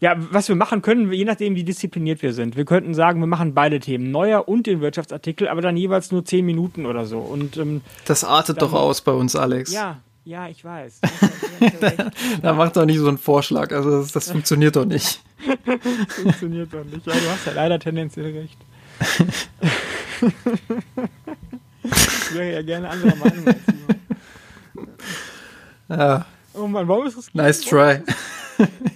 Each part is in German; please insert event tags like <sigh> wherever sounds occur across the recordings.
Ja, was wir machen können, je nachdem, wie diszipliniert wir sind. Wir könnten sagen, wir machen beide Themen, neuer und den Wirtschaftsartikel, aber dann jeweils nur zehn Minuten oder so. Und ähm, das artet dann, doch aus bei uns, Alex. Ja, ja, ich weiß. <laughs> da macht doch nicht so einen Vorschlag. Also das, das funktioniert doch nicht. <laughs> funktioniert doch nicht. Ja, du hast ja leider tendenziell recht. ich wäre ja gerne anderer Meinung als. Ja. Oh Mann, warum ist das? Nice try. <laughs>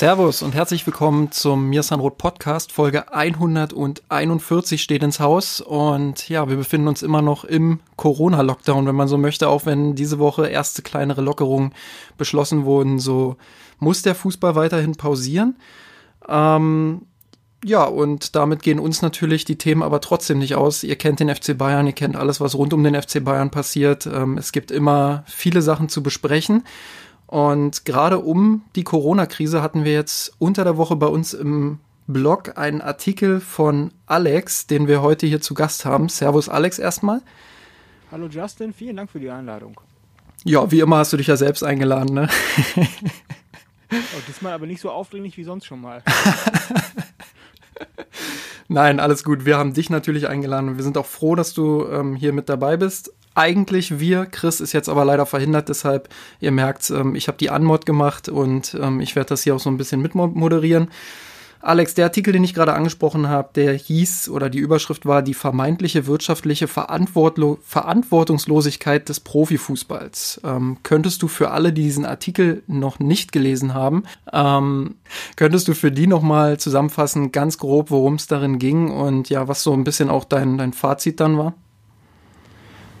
Servus und herzlich willkommen zum Mirsanrot Podcast. Folge 141 steht ins Haus und ja, wir befinden uns immer noch im Corona-Lockdown, wenn man so möchte, auch wenn diese Woche erste kleinere Lockerungen beschlossen wurden, so muss der Fußball weiterhin pausieren. Ähm, ja, und damit gehen uns natürlich die Themen aber trotzdem nicht aus. Ihr kennt den FC Bayern, ihr kennt alles, was rund um den FC Bayern passiert. Ähm, es gibt immer viele Sachen zu besprechen. Und gerade um die Corona-Krise hatten wir jetzt unter der Woche bei uns im Blog einen Artikel von Alex, den wir heute hier zu Gast haben. Servus Alex erstmal. Hallo Justin, vielen Dank für die Einladung. Ja, wie immer hast du dich ja selbst eingeladen, ne? oh, diesmal aber nicht so aufdringlich wie sonst schon mal. <laughs> Nein, alles gut. Wir haben dich natürlich eingeladen wir sind auch froh, dass du ähm, hier mit dabei bist eigentlich wir. Chris ist jetzt aber leider verhindert, deshalb, ihr merkt, ähm, ich habe die Anmod gemacht und ähm, ich werde das hier auch so ein bisschen mitmoderieren. Alex, der Artikel, den ich gerade angesprochen habe, der hieß oder die Überschrift war die vermeintliche wirtschaftliche Verantwortlo Verantwortungslosigkeit des Profifußballs. Ähm, könntest du für alle, die diesen Artikel noch nicht gelesen haben, ähm, könntest du für die nochmal zusammenfassen, ganz grob, worum es darin ging und ja, was so ein bisschen auch dein, dein Fazit dann war?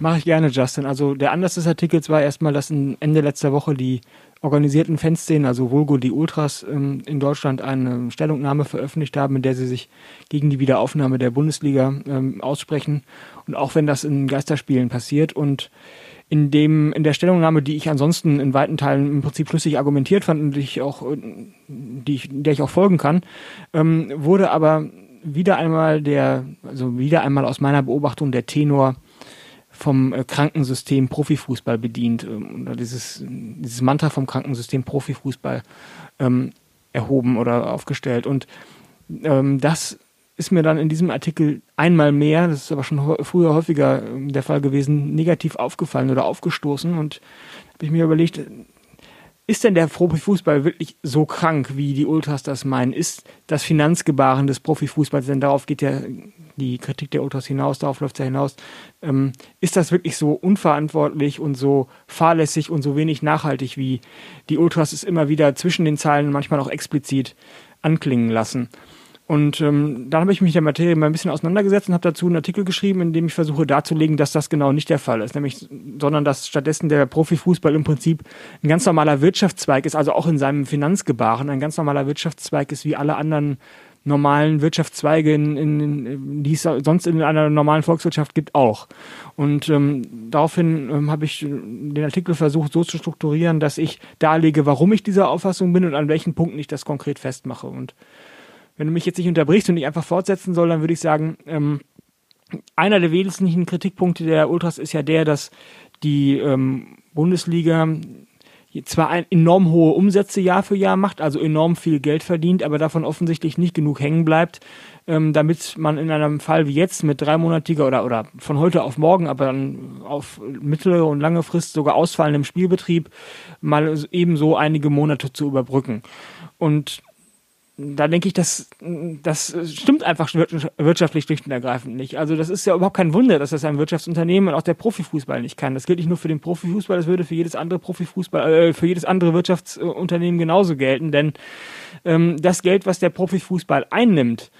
Mache ich gerne, Justin. Also der Anlass des Artikels war erstmal, dass Ende letzter Woche die organisierten Fanszenen, also Vulgo die Ultras ähm, in Deutschland eine Stellungnahme veröffentlicht haben, in der sie sich gegen die Wiederaufnahme der Bundesliga ähm, aussprechen. Und auch wenn das in Geisterspielen passiert und in dem, in der Stellungnahme, die ich ansonsten in weiten Teilen im Prinzip schlüssig argumentiert fand und die ich auch, die ich, der ich auch folgen kann, ähm, wurde aber wieder einmal der, also wieder einmal aus meiner Beobachtung der Tenor vom äh, Krankensystem Profifußball bedient ähm, oder dieses, dieses Mantra vom Krankensystem Profifußball ähm, erhoben oder aufgestellt. Und ähm, das ist mir dann in diesem Artikel einmal mehr, das ist aber schon früher häufiger ähm, der Fall gewesen, negativ aufgefallen oder aufgestoßen. Und habe ich mir überlegt, ist denn der Profifußball wirklich so krank, wie die Ultras das meinen? Ist das Finanzgebaren des Profifußballs, denn darauf geht ja die Kritik der Ultras hinaus, darauf läuft es ja hinaus, ähm, ist das wirklich so unverantwortlich und so fahrlässig und so wenig nachhaltig, wie die Ultras es immer wieder zwischen den Zeilen manchmal auch explizit anklingen lassen? Und ähm, dann habe ich mich der Materie mal ein bisschen auseinandergesetzt und habe dazu einen Artikel geschrieben, in dem ich versuche darzulegen, dass das genau nicht der Fall ist, nämlich, sondern dass stattdessen der Profifußball im Prinzip ein ganz normaler Wirtschaftszweig ist, also auch in seinem Finanzgebaren ein ganz normaler Wirtschaftszweig ist wie alle anderen normalen Wirtschaftszweige, in, in, die es sonst in einer normalen Volkswirtschaft gibt, auch. Und ähm, daraufhin ähm, habe ich den Artikel versucht so zu strukturieren, dass ich darlege, warum ich dieser Auffassung bin und an welchen Punkten ich das konkret festmache. Und wenn du mich jetzt nicht unterbrichst und ich einfach fortsetzen soll, dann würde ich sagen, ähm, einer der wesentlichen Kritikpunkte der Ultras ist ja der, dass die ähm, Bundesliga zwar ein, enorm hohe Umsätze Jahr für Jahr macht, also enorm viel Geld verdient, aber davon offensichtlich nicht genug hängen bleibt, ähm, damit man in einem Fall wie jetzt mit dreimonatiger oder, oder von heute auf morgen, aber dann auf mittlere und lange Frist sogar ausfallendem Spielbetrieb mal ebenso einige Monate zu überbrücken. Und da denke ich, das, das stimmt einfach wirtschaftlich schlicht und ergreifend nicht. Also das ist ja überhaupt kein Wunder, dass das ein Wirtschaftsunternehmen und auch der Profifußball nicht kann. Das gilt nicht nur für den Profifußball, das würde für jedes andere Profifußball, äh, für jedes andere Wirtschaftsunternehmen genauso gelten. Denn ähm, das Geld, was der Profifußball einnimmt,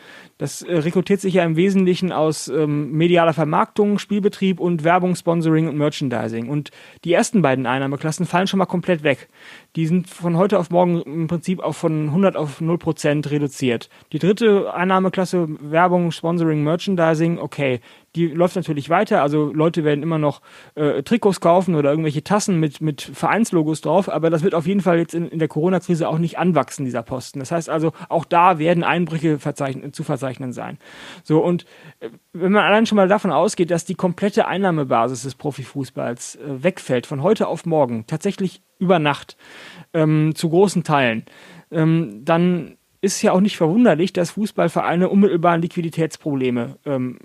Das äh, rekrutiert sich ja im Wesentlichen aus ähm, medialer Vermarktung, Spielbetrieb und Werbung, Sponsoring und Merchandising. Und die ersten beiden Einnahmeklassen fallen schon mal komplett weg. Die sind von heute auf morgen im Prinzip auch von 100 auf 0 Prozent reduziert. Die dritte Einnahmeklasse, Werbung, Sponsoring, Merchandising, okay, die läuft natürlich weiter. Also Leute werden immer noch äh, Trikots kaufen oder irgendwelche Tassen mit, mit Vereinslogos drauf, aber das wird auf jeden Fall jetzt in, in der Corona-Krise auch nicht anwachsen, dieser Posten. Das heißt also, auch da werden Einbrüche verzeichnen, zu verzeichnen sein. So, und äh, wenn man allein schon mal davon ausgeht, dass die komplette Einnahmebasis des Profifußballs äh, wegfällt, von heute auf morgen, tatsächlich über Nacht, ähm, zu großen Teilen, ähm, dann ist ja auch nicht verwunderlich, dass Fußballvereine unmittelbar Liquiditätsprobleme ähm,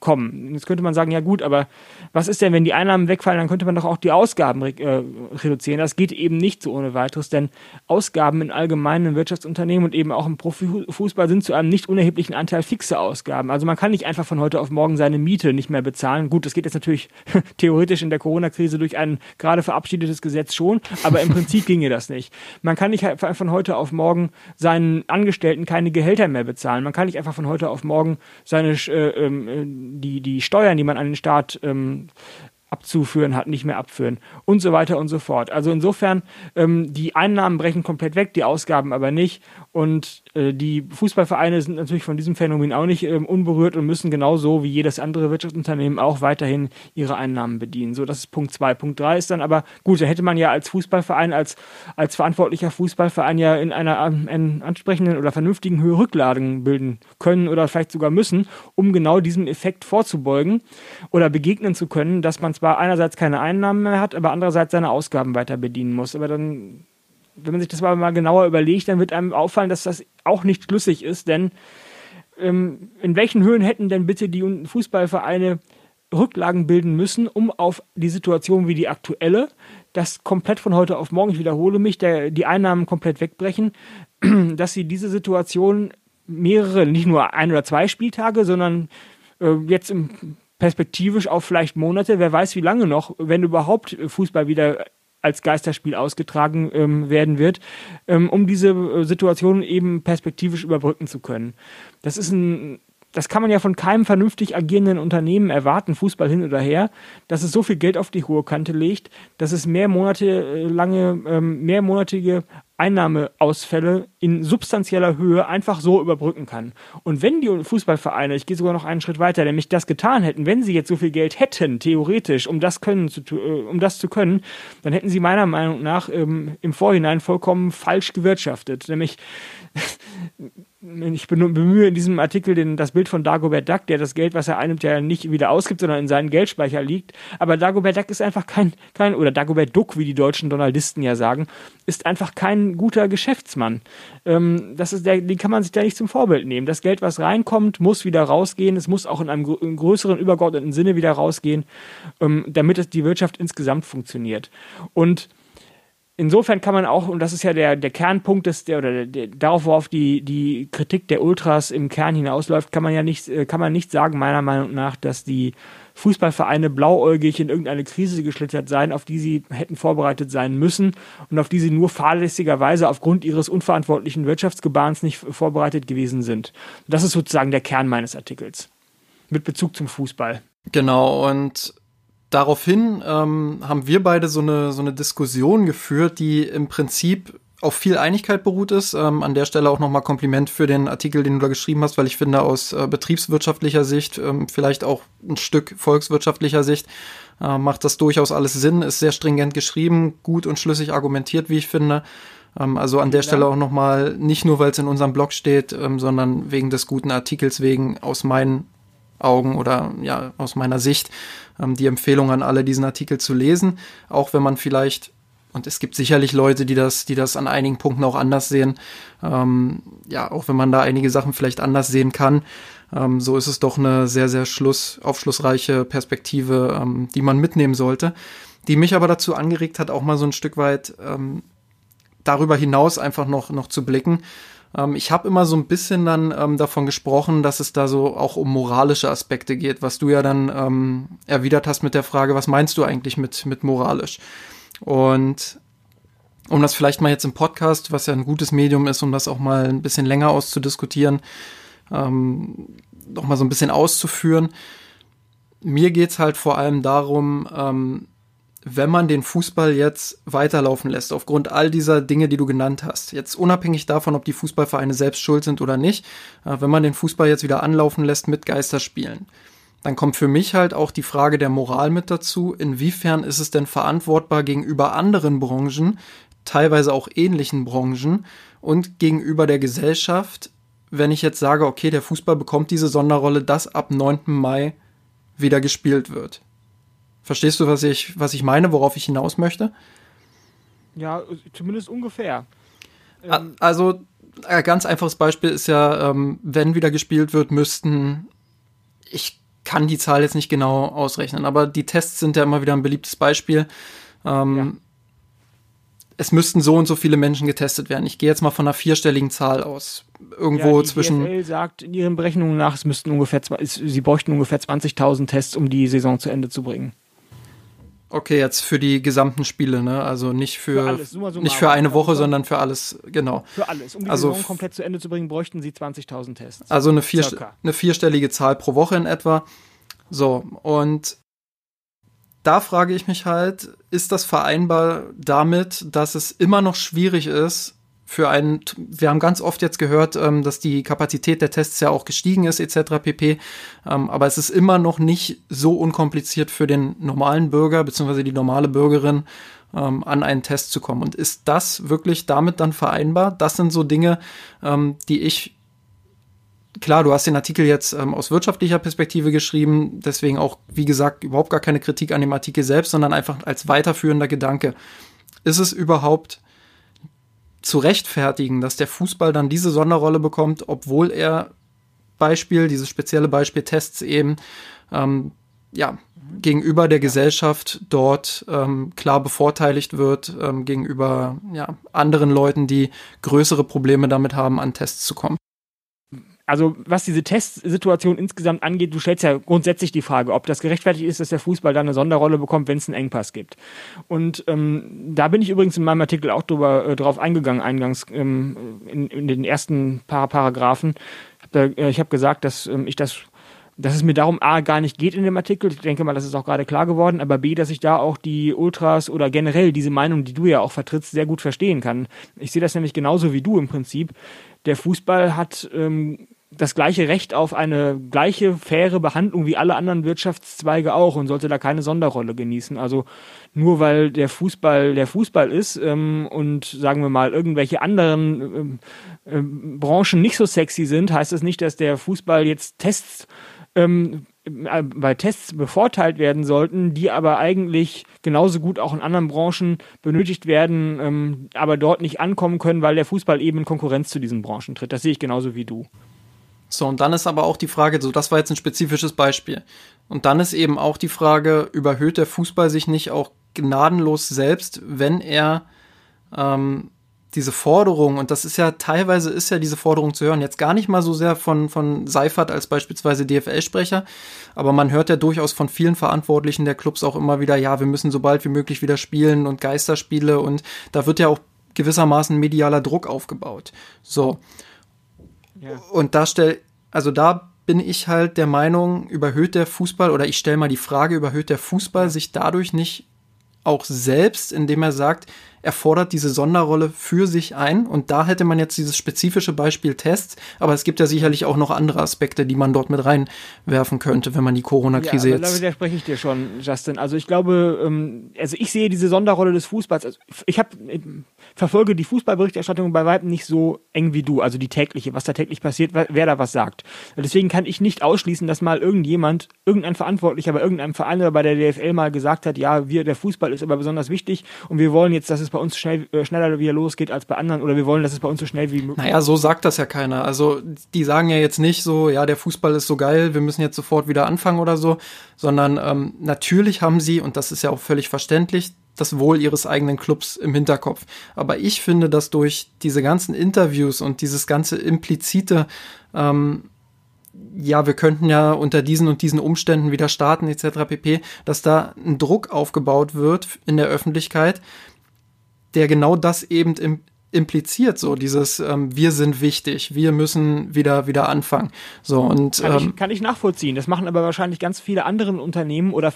kommen. Jetzt könnte man sagen, ja gut, aber was ist denn, wenn die Einnahmen wegfallen, dann könnte man doch auch die Ausgaben re äh, reduzieren. Das geht eben nicht so ohne weiteres, denn Ausgaben in allgemeinen Wirtschaftsunternehmen und eben auch im Profifußball sind zu einem nicht unerheblichen Anteil fixe Ausgaben. Also man kann nicht einfach von heute auf morgen seine Miete nicht mehr bezahlen. Gut, das geht jetzt natürlich <laughs> theoretisch in der Corona-Krise durch ein gerade verabschiedetes Gesetz schon, aber im Prinzip <laughs> ginge das nicht. Man kann nicht von heute auf morgen seinen Angestellten keine Gehälter mehr bezahlen. Man kann nicht einfach von heute auf morgen seine äh, ähm, äh, die, die Steuern, die man an den Staat ähm, abzuführen hat, nicht mehr abführen und so weiter und so fort. Also insofern, ähm, die Einnahmen brechen komplett weg, die Ausgaben aber nicht. Und äh, die Fußballvereine sind natürlich von diesem Phänomen auch nicht ähm, unberührt und müssen genauso wie jedes andere Wirtschaftsunternehmen auch weiterhin ihre Einnahmen bedienen. So, das ist Punkt zwei. Punkt drei ist dann aber, gut, da hätte man ja als Fußballverein, als, als verantwortlicher Fußballverein ja in einer ähm, ansprechenden oder vernünftigen Höhe Rücklagen bilden können oder vielleicht sogar müssen, um genau diesem Effekt vorzubeugen oder begegnen zu können, dass man zwar einerseits keine Einnahmen mehr hat, aber andererseits seine Ausgaben weiter bedienen muss. Aber dann, wenn man sich das mal genauer überlegt, dann wird einem auffallen, dass das auch nicht schlüssig ist, denn ähm, in welchen Höhen hätten denn bitte die Fußballvereine Rücklagen bilden müssen, um auf die Situation wie die aktuelle, das komplett von heute auf morgen, ich wiederhole mich, der, die Einnahmen komplett wegbrechen, <clears throat> dass sie diese Situation mehrere, nicht nur ein oder zwei Spieltage, sondern äh, jetzt im perspektivisch auf vielleicht Monate, wer weiß wie lange noch, wenn überhaupt Fußball wieder als Geisterspiel ausgetragen ähm, werden wird, ähm, um diese äh, Situation eben perspektivisch überbrücken zu können. Das ist ein das kann man ja von keinem vernünftig agierenden Unternehmen erwarten, Fußball hin oder her, dass es so viel Geld auf die hohe Kante legt, dass es mehr Monate äh, lange, ähm, mehrmonatige Einnahmeausfälle in substanzieller Höhe einfach so überbrücken kann. Und wenn die Fußballvereine, ich gehe sogar noch einen Schritt weiter, nämlich das getan hätten, wenn sie jetzt so viel Geld hätten, theoretisch, um das können zu, äh, um das zu können, dann hätten sie meiner Meinung nach ähm, im Vorhinein vollkommen falsch gewirtschaftet. Nämlich <laughs> ich bemühe in diesem Artikel den, das Bild von Dagobert Duck, der das Geld, was er einnimmt, ja nicht wieder ausgibt, sondern in seinen Geldspeicher liegt. Aber Dagobert Duck ist einfach kein, kein oder Dagobert Duck, wie die deutschen Donaldisten ja sagen, ist einfach kein guter Geschäftsmann. Ähm, das ist der, den kann man sich da nicht zum Vorbild nehmen. Das Geld, was reinkommt, muss wieder rausgehen. Es muss auch in einem größeren, übergeordneten Sinne wieder rausgehen, ähm, damit es die Wirtschaft insgesamt funktioniert. Und insofern kann man auch, und das ist ja der, der Kernpunkt des, der, oder der, darauf, worauf die, die Kritik der Ultras im Kern hinausläuft, kann man ja nicht, äh, kann man nicht sagen, meiner Meinung nach, dass die Fußballvereine blauäugig in irgendeine Krise geschlittert seien, auf die sie hätten vorbereitet sein müssen und auf die sie nur fahrlässigerweise aufgrund ihres unverantwortlichen Wirtschaftsgebahns nicht vorbereitet gewesen sind. Das ist sozusagen der Kern meines Artikels. Mit Bezug zum Fußball. Genau, und daraufhin ähm, haben wir beide so eine, so eine Diskussion geführt, die im Prinzip auf viel Einigkeit beruht ist. Ähm, an der Stelle auch nochmal Kompliment für den Artikel, den du da geschrieben hast, weil ich finde, aus äh, betriebswirtschaftlicher Sicht, ähm, vielleicht auch ein Stück volkswirtschaftlicher Sicht, äh, macht das durchaus alles Sinn, ist sehr stringent geschrieben, gut und schlüssig argumentiert, wie ich finde. Ähm, also an der Stelle auch nochmal, nicht nur, weil es in unserem Blog steht, ähm, sondern wegen des guten Artikels, wegen aus meinen Augen oder ja, aus meiner Sicht ähm, die Empfehlung an alle, diesen Artikel zu lesen, auch wenn man vielleicht und es gibt sicherlich Leute, die das, die das an einigen Punkten auch anders sehen. Ähm, ja, auch wenn man da einige Sachen vielleicht anders sehen kann. Ähm, so ist es doch eine sehr, sehr schluss, aufschlussreiche Perspektive, ähm, die man mitnehmen sollte. Die mich aber dazu angeregt hat, auch mal so ein Stück weit ähm, darüber hinaus einfach noch, noch zu blicken ähm, ich habe immer so ein bisschen dann ähm, davon gesprochen, dass es da so auch um moralische Aspekte geht, was du ja dann ähm, erwidert hast mit der Frage, was meinst du eigentlich mit, mit moralisch? Und um das vielleicht mal jetzt im Podcast, was ja ein gutes Medium ist, um das auch mal ein bisschen länger auszudiskutieren, ähm, noch mal so ein bisschen auszuführen. Mir geht's halt vor allem darum, ähm, wenn man den Fußball jetzt weiterlaufen lässt, aufgrund all dieser Dinge, die du genannt hast, jetzt unabhängig davon, ob die Fußballvereine selbst schuld sind oder nicht, äh, wenn man den Fußball jetzt wieder anlaufen lässt mit Geisterspielen, dann kommt für mich halt auch die Frage der Moral mit dazu. Inwiefern ist es denn verantwortbar gegenüber anderen Branchen, teilweise auch ähnlichen Branchen und gegenüber der Gesellschaft, wenn ich jetzt sage, okay, der Fußball bekommt diese Sonderrolle, dass ab 9. Mai wieder gespielt wird. Verstehst du, was ich, was ich meine, worauf ich hinaus möchte? Ja, zumindest ungefähr. Ähm also, ein ganz einfaches Beispiel ist ja, ähm, wenn wieder gespielt wird, müssten, ich kann die Zahl jetzt nicht genau ausrechnen, aber die Tests sind ja immer wieder ein beliebtes Beispiel. Ähm, ja. Es müssten so und so viele Menschen getestet werden. Ich gehe jetzt mal von einer vierstelligen Zahl aus. Irgendwo ja, die zwischen. DFL sagt in ihren Berechnungen nach, es müssten ungefähr, sie bräuchten ungefähr 20.000 Tests, um die Saison zu Ende zu bringen. Okay, jetzt für die gesamten Spiele, ne? Also nicht für, für alles, summa, summa, nicht für eine Woche, sondern für alles, genau. Für alles. Um die also, Saison komplett zu Ende zu bringen, bräuchten sie 20.000 Tests. Also eine, vier, eine vierstellige Zahl pro Woche in etwa. So, und da frage ich mich halt, ist das vereinbar damit, dass es immer noch schwierig ist, für einen, wir haben ganz oft jetzt gehört, ähm, dass die Kapazität der Tests ja auch gestiegen ist, etc. pp. Ähm, aber es ist immer noch nicht so unkompliziert für den normalen Bürger bzw. die normale Bürgerin ähm, an einen Test zu kommen. Und ist das wirklich damit dann vereinbar? Das sind so Dinge, die ich klar, du hast den Artikel jetzt ähm, aus wirtschaftlicher Perspektive geschrieben, deswegen auch, wie gesagt, überhaupt gar keine Kritik an dem Artikel selbst, sondern einfach als weiterführender Gedanke. Ist es überhaupt zu rechtfertigen, dass der Fußball dann diese Sonderrolle bekommt, obwohl er Beispiel, dieses spezielle Beispiel Tests eben, ähm, ja, gegenüber der Gesellschaft dort ähm, klar bevorteiligt wird, ähm, gegenüber ja, anderen Leuten, die größere Probleme damit haben, an Tests zu kommen also was diese Testsituation insgesamt angeht, du stellst ja grundsätzlich die Frage, ob das gerechtfertigt ist, dass der Fußball da eine Sonderrolle bekommt, wenn es einen Engpass gibt. Und ähm, da bin ich übrigens in meinem Artikel auch drüber, äh, drauf eingegangen, eingangs ähm, in, in, den ersten paar Paragraphen. Hab äh, ich habe gesagt, dass ähm, ich das dass es mir darum A gar nicht geht in dem Artikel, ich denke mal, das ist auch gerade klar geworden, aber B, dass ich da auch die Ultras oder generell diese Meinung, die du ja auch vertrittst, sehr gut verstehen kann. Ich sehe das nämlich genauso wie du im Prinzip. Der Fußball hat ähm, das gleiche Recht auf eine gleiche faire Behandlung wie alle anderen Wirtschaftszweige auch und sollte da keine Sonderrolle genießen. Also nur weil der Fußball der Fußball ist ähm, und sagen wir mal irgendwelche anderen ähm, ähm, Branchen nicht so sexy sind, heißt das nicht, dass der Fußball jetzt Tests ähm, äh, bei Tests bevorteilt werden sollten, die aber eigentlich genauso gut auch in anderen Branchen benötigt werden, ähm, aber dort nicht ankommen können, weil der Fußball eben in Konkurrenz zu diesen Branchen tritt. Das sehe ich genauso wie du. So, und dann ist aber auch die Frage, so, das war jetzt ein spezifisches Beispiel. Und dann ist eben auch die Frage, überhöht der Fußball sich nicht auch gnadenlos selbst, wenn er ähm, diese Forderung, und das ist ja teilweise ist ja diese Forderung zu hören, jetzt gar nicht mal so sehr von, von Seifert als beispielsweise DFL-Sprecher, aber man hört ja durchaus von vielen Verantwortlichen der Clubs auch immer wieder, ja, wir müssen so bald wie möglich wieder spielen und Geisterspiele und da wird ja auch gewissermaßen medialer Druck aufgebaut. So. Und da stell, also da bin ich halt der Meinung, überhöht der Fußball oder ich stelle mal die Frage, überhöht der Fußball sich dadurch nicht auch selbst, indem er sagt, er fordert diese Sonderrolle für sich ein. Und da hätte man jetzt dieses spezifische Beispiel Tests, aber es gibt ja sicherlich auch noch andere Aspekte, die man dort mit reinwerfen könnte, wenn man die Corona-Krise ja, jetzt. Da widerspreche ich dir schon, Justin. Also ich glaube, ähm, also ich sehe diese Sonderrolle des Fußballs. Also ich habe verfolge die Fußballberichterstattung bei weitem nicht so eng wie du, also die tägliche, was da täglich passiert, wer da was sagt. Deswegen kann ich nicht ausschließen, dass mal irgendjemand, irgendein Verantwortlicher bei irgendeinem Verein oder bei der DFL mal gesagt hat, ja, wir, der Fußball ist aber besonders wichtig und wir wollen jetzt, dass es bei uns schnell, äh, schneller wieder losgeht als bei anderen oder wir wollen, dass es bei uns so schnell wie möglich. Naja, so sagt das ja keiner. Also die sagen ja jetzt nicht so, ja, der Fußball ist so geil, wir müssen jetzt sofort wieder anfangen oder so, sondern ähm, natürlich haben sie, und das ist ja auch völlig verständlich, das Wohl ihres eigenen Clubs im Hinterkopf. Aber ich finde, dass durch diese ganzen Interviews und dieses ganze implizite, ähm, ja, wir könnten ja unter diesen und diesen Umständen wieder starten etc. pp, dass da ein Druck aufgebaut wird in der Öffentlichkeit, der genau das eben im, impliziert, so dieses ähm, wir sind wichtig, wir müssen wieder wieder anfangen. So und kann, ähm, ich, kann ich nachvollziehen. Das machen aber wahrscheinlich ganz viele andere Unternehmen oder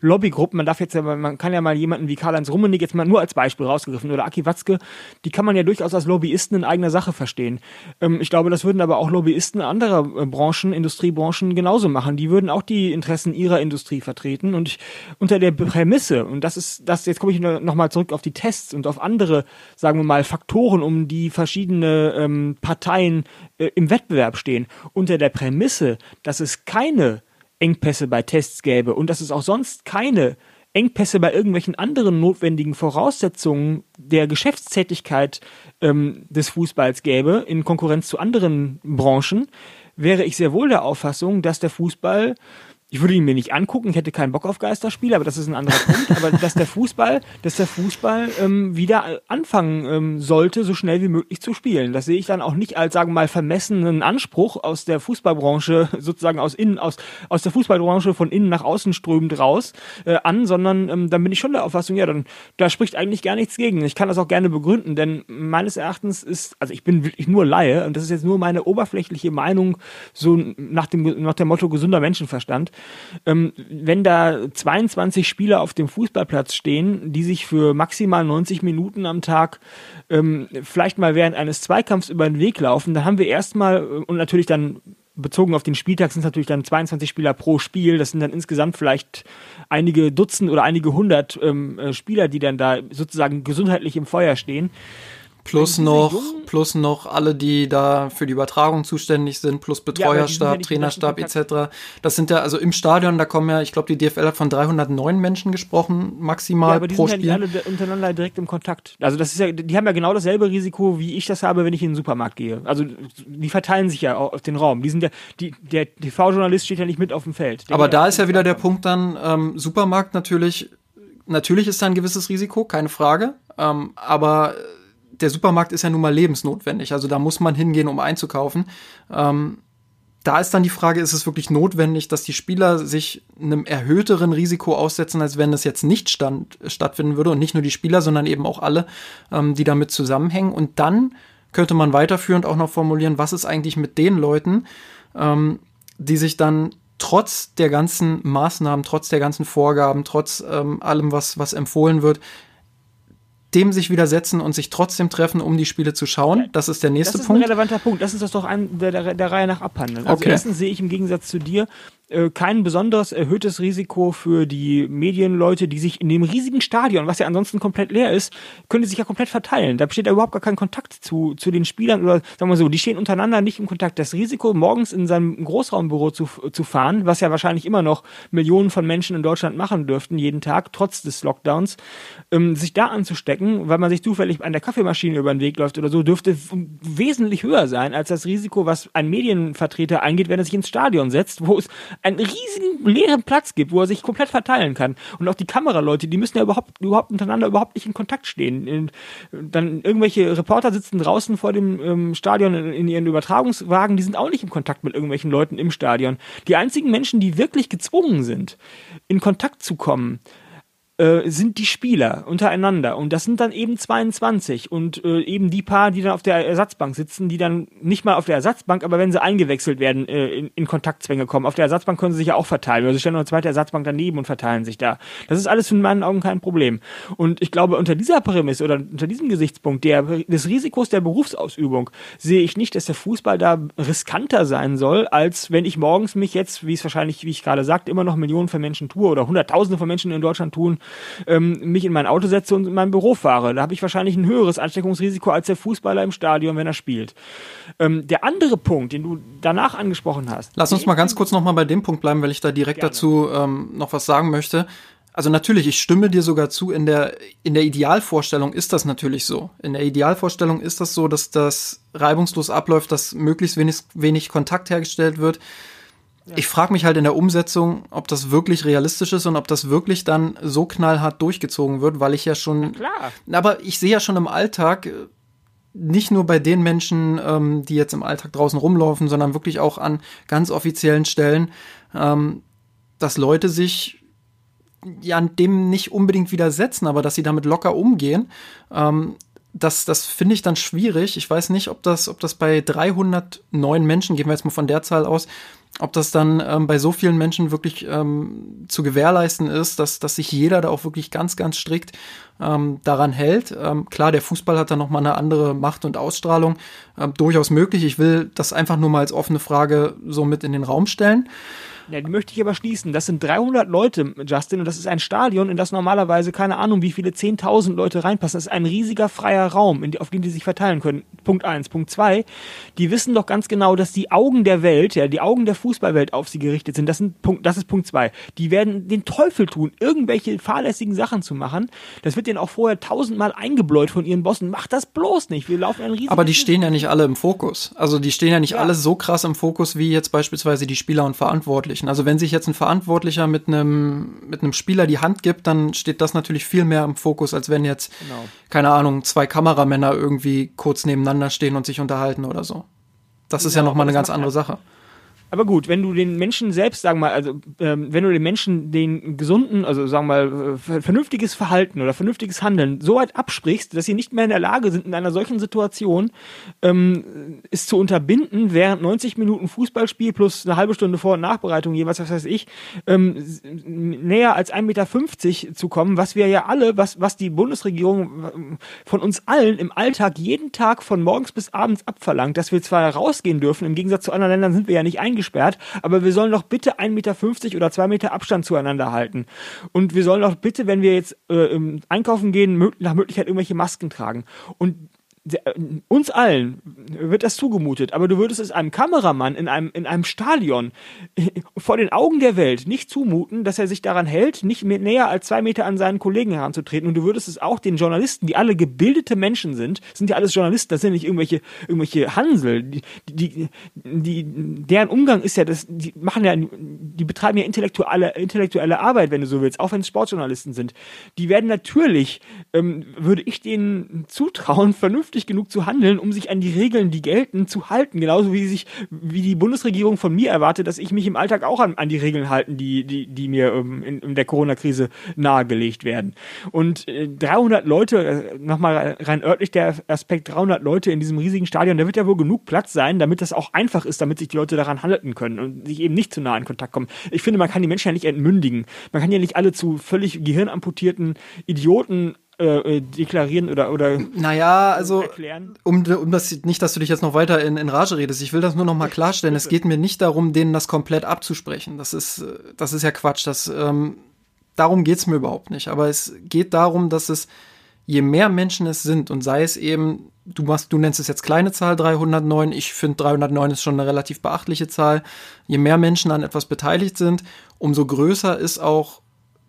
Lobbygruppen. Man darf jetzt ja, man kann ja mal jemanden wie Karl-Heinz Rummenigge jetzt mal nur als Beispiel rausgegriffen oder Aki Watzke, die kann man ja durchaus als Lobbyisten in eigener Sache verstehen. Ähm, ich glaube, das würden aber auch Lobbyisten anderer äh, Branchen, Industriebranchen genauso machen. Die würden auch die Interessen ihrer Industrie vertreten und ich, unter der Prämisse und das ist das jetzt komme ich noch mal zurück auf die Tests und auf andere, sagen wir mal Faktoren, um die verschiedene ähm, Parteien äh, im Wettbewerb stehen. Unter der Prämisse, dass es keine Engpässe bei Tests gäbe und dass es auch sonst keine Engpässe bei irgendwelchen anderen notwendigen Voraussetzungen der Geschäftstätigkeit ähm, des Fußballs gäbe, in Konkurrenz zu anderen Branchen, wäre ich sehr wohl der Auffassung, dass der Fußball ich würde ihn mir nicht angucken, ich hätte keinen Bock auf Geisterspiele, aber das ist ein anderer <laughs> Punkt. Aber dass der Fußball, dass der Fußball ähm, wieder anfangen ähm, sollte, so schnell wie möglich zu spielen. Das sehe ich dann auch nicht als, sagen wir mal, vermessenen Anspruch aus der Fußballbranche, <laughs> sozusagen aus innen, aus, aus der Fußballbranche von innen nach außen strömend raus äh, an, sondern ähm, dann bin ich schon der Auffassung, ja, dann da spricht eigentlich gar nichts gegen. Ich kann das auch gerne begründen, denn meines Erachtens ist, also ich bin wirklich nur Laie und das ist jetzt nur meine oberflächliche Meinung, so nach dem, nach dem Motto gesunder Menschenverstand ähm, wenn da 22 Spieler auf dem Fußballplatz stehen, die sich für maximal 90 Minuten am Tag ähm, vielleicht mal während eines Zweikampfs über den Weg laufen, dann haben wir erstmal äh, und natürlich dann bezogen auf den Spieltag sind es natürlich dann 22 Spieler pro Spiel. Das sind dann insgesamt vielleicht einige Dutzend oder einige hundert ähm, äh, Spieler, die dann da sozusagen gesundheitlich im Feuer stehen. Plus noch, plus noch alle, die da für die Übertragung zuständig sind, plus Betreuerstab, ja, Trainerstab etc. Das sind ja, also im Stadion, da kommen ja, ich glaube, die DFL hat von 309 Menschen gesprochen, maximal ja, aber die pro sind Spiel. Ja alle untereinander direkt im Kontakt. Also das ist ja, die haben ja genau dasselbe Risiko, wie ich das habe, wenn ich in den Supermarkt gehe. Also die verteilen sich ja auf den Raum. Die sind ja, die, der TV-Journalist steht ja nicht mit auf dem Feld. Der aber da ist ja wieder der Punkt dann, ähm, Supermarkt natürlich, natürlich ist da ein gewisses Risiko, keine Frage. Ähm, aber der Supermarkt ist ja nun mal lebensnotwendig. Also da muss man hingehen, um einzukaufen. Ähm, da ist dann die Frage, ist es wirklich notwendig, dass die Spieler sich einem erhöhteren Risiko aussetzen, als wenn das jetzt nicht stand, stattfinden würde und nicht nur die Spieler, sondern eben auch alle, ähm, die damit zusammenhängen. Und dann könnte man weiterführend auch noch formulieren, was ist eigentlich mit den Leuten, ähm, die sich dann trotz der ganzen Maßnahmen, trotz der ganzen Vorgaben, trotz ähm, allem, was, was empfohlen wird, dem sich widersetzen und sich trotzdem treffen, um die Spiele zu schauen. Das ist der nächste Punkt. Das ist Punkt. ein relevanter Punkt. Lass uns das doch der, der, der Reihe nach abhandeln. Also okay. erstens sehe ich im Gegensatz zu dir äh, kein besonderes erhöhtes Risiko für die Medienleute, die sich in dem riesigen Stadion, was ja ansonsten komplett leer ist, können sich ja komplett verteilen. Da besteht ja überhaupt gar kein Kontakt zu, zu den Spielern oder sagen wir so, die stehen untereinander nicht im Kontakt. Das Risiko, morgens in seinem Großraumbüro zu, zu fahren, was ja wahrscheinlich immer noch Millionen von Menschen in Deutschland machen dürften, jeden Tag, trotz des Lockdowns, ähm, sich da anzustecken, weil man sich zufällig an der Kaffeemaschine über den Weg läuft oder so, dürfte wesentlich höher sein als das Risiko, was ein Medienvertreter eingeht, wenn er sich ins Stadion setzt, wo es einen riesigen leeren Platz gibt, wo er sich komplett verteilen kann. Und auch die Kameraleute, die müssen ja überhaupt, überhaupt untereinander überhaupt nicht in Kontakt stehen. Dann irgendwelche Reporter sitzen draußen vor dem ähm, Stadion in, in ihren Übertragungswagen, die sind auch nicht in Kontakt mit irgendwelchen Leuten im Stadion. Die einzigen Menschen, die wirklich gezwungen sind, in Kontakt zu kommen, äh, sind die Spieler untereinander und das sind dann eben 22 und äh, eben die paar, die dann auf der Ersatzbank sitzen, die dann nicht mal auf der Ersatzbank, aber wenn sie eingewechselt werden, äh, in, in Kontaktzwänge kommen. Auf der Ersatzbank können sie sich ja auch verteilen. Also stellen noch eine zweite Ersatzbank daneben und verteilen sich da. Das ist alles in meinen Augen kein Problem. Und ich glaube, unter dieser Prämisse oder unter diesem Gesichtspunkt der, des Risikos der Berufsausübung sehe ich nicht, dass der Fußball da riskanter sein soll, als wenn ich morgens mich jetzt, wie es wahrscheinlich, wie ich gerade sagte, immer noch Millionen von Menschen tue oder Hunderttausende von Menschen in Deutschland tun, ähm, mich in mein Auto setze und in mein Büro fahre. Da habe ich wahrscheinlich ein höheres Ansteckungsrisiko als der Fußballer im Stadion, wenn er spielt. Ähm, der andere Punkt, den du danach angesprochen hast. Lass uns mal ganz kurz nochmal bei dem Punkt bleiben, weil ich da direkt gerne. dazu ähm, noch was sagen möchte. Also natürlich, ich stimme dir sogar zu, in der, in der Idealvorstellung ist das natürlich so. In der Idealvorstellung ist das so, dass das reibungslos abläuft, dass möglichst wenig, wenig Kontakt hergestellt wird. Ich frage mich halt in der Umsetzung, ob das wirklich realistisch ist und ob das wirklich dann so knallhart durchgezogen wird, weil ich ja schon. klar. Aber ich sehe ja schon im Alltag, äh, nicht nur bei den Menschen, ähm, die jetzt im Alltag draußen rumlaufen, sondern wirklich auch an ganz offiziellen Stellen, ähm, dass Leute sich ja dem nicht unbedingt widersetzen, aber dass sie damit locker umgehen. Ähm, das, das finde ich dann schwierig. Ich weiß nicht, ob das, ob das bei 309 Menschen, gehen wir jetzt mal von der Zahl aus, ob das dann ähm, bei so vielen Menschen wirklich ähm, zu gewährleisten ist, dass, dass sich jeder da auch wirklich ganz, ganz strikt ähm, daran hält. Ähm, klar, der Fußball hat da nochmal eine andere Macht und Ausstrahlung. Ähm, durchaus möglich. Ich will das einfach nur mal als offene Frage so mit in den Raum stellen. Ja, die möchte ich aber schließen. Das sind 300 Leute, Justin, und das ist ein Stadion, in das normalerweise keine Ahnung, wie viele 10.000 Leute reinpassen. Das ist ein riesiger freier Raum, auf den die sich verteilen können. Punkt eins. Punkt zwei. Die wissen doch ganz genau, dass die Augen der Welt, ja, die Augen der Fußballwelt auf sie gerichtet sind. Das, sind Punkt, das ist Punkt zwei. Die werden den Teufel tun, irgendwelche fahrlässigen Sachen zu machen. Das wird denen auch vorher tausendmal eingebläut von ihren Bossen. Macht das bloß nicht. Wir laufen einen riesigen. Aber die stehen ja nicht alle im Fokus. Also die stehen ja nicht ja. alle so krass im Fokus wie jetzt beispielsweise die Spieler und Verantwortlichen. Verantwortlichen. Also wenn sich jetzt ein Verantwortlicher mit einem, mit einem Spieler die Hand gibt, dann steht das natürlich viel mehr im Fokus, als wenn jetzt, genau. keine Ahnung, zwei Kameramänner irgendwie kurz nebeneinander stehen und sich unterhalten oder so. Das ist ja nochmal eine ganz andere Sache. Aber gut, wenn du den Menschen selbst, sagen wir mal, also ähm, wenn du den Menschen den gesunden, also sagen wir mal, äh, vernünftiges Verhalten oder vernünftiges Handeln so weit absprichst, dass sie nicht mehr in der Lage sind, in einer solchen Situation ähm, es zu unterbinden, während 90 Minuten Fußballspiel plus eine halbe Stunde Vor- und Nachbereitung jeweils, was weiß ich, ähm, näher als 1,50 Meter zu kommen, was wir ja alle, was, was die Bundesregierung äh, von uns allen im Alltag jeden Tag von morgens bis abends abverlangt, dass wir zwar rausgehen dürfen, im Gegensatz zu anderen Ländern sind wir ja nicht eingeschränkt, eingesperrt, aber wir sollen doch bitte 1,50 Meter oder 2 Meter Abstand zueinander halten. Und wir sollen doch bitte, wenn wir jetzt äh, einkaufen gehen, nach Möglichkeit irgendwelche Masken tragen. Und uns allen wird das zugemutet, aber du würdest es einem Kameramann in einem, in einem Stadion vor den Augen der Welt nicht zumuten, dass er sich daran hält, nicht mehr, näher als zwei Meter an seinen Kollegen heranzutreten. Und du würdest es auch den Journalisten, die alle gebildete Menschen sind, sind ja alles Journalisten, das sind nicht irgendwelche, irgendwelche Hansel, die, die, die, deren Umgang ist ja, das, die machen ja, die betreiben ja intellektuelle, intellektuelle Arbeit, wenn du so willst, auch wenn es Sportjournalisten sind. Die werden natürlich, ähm, würde ich denen zutrauen, vernünftig vernünftig genug zu handeln, um sich an die Regeln, die gelten, zu halten. Genauso wie sich, wie die Bundesregierung von mir erwartet, dass ich mich im Alltag auch an, an die Regeln halten, die, die, die mir ähm, in, in der Corona-Krise nahegelegt werden. Und äh, 300 Leute, äh, nochmal rein örtlich der Aspekt 300 Leute in diesem riesigen Stadion, da wird ja wohl genug Platz sein, damit das auch einfach ist, damit sich die Leute daran halten können und sich eben nicht zu nah in Kontakt kommen. Ich finde, man kann die Menschen ja nicht entmündigen. Man kann ja nicht alle zu völlig gehirnamputierten Idioten äh, äh, deklarieren oder, oder naja, also erklären? Um, um das nicht, dass du dich jetzt noch weiter in, in Rage redest, ich will das nur noch mal klarstellen. es geht mir nicht darum, denen das komplett abzusprechen. Das ist, das ist ja Quatsch. Das, ähm, darum geht's mir überhaupt nicht. Aber es geht darum, dass es, je mehr Menschen es sind, und sei es eben, du machst, du nennst es jetzt kleine Zahl 309, ich finde 309 ist schon eine relativ beachtliche Zahl. Je mehr Menschen an etwas beteiligt sind, umso größer ist auch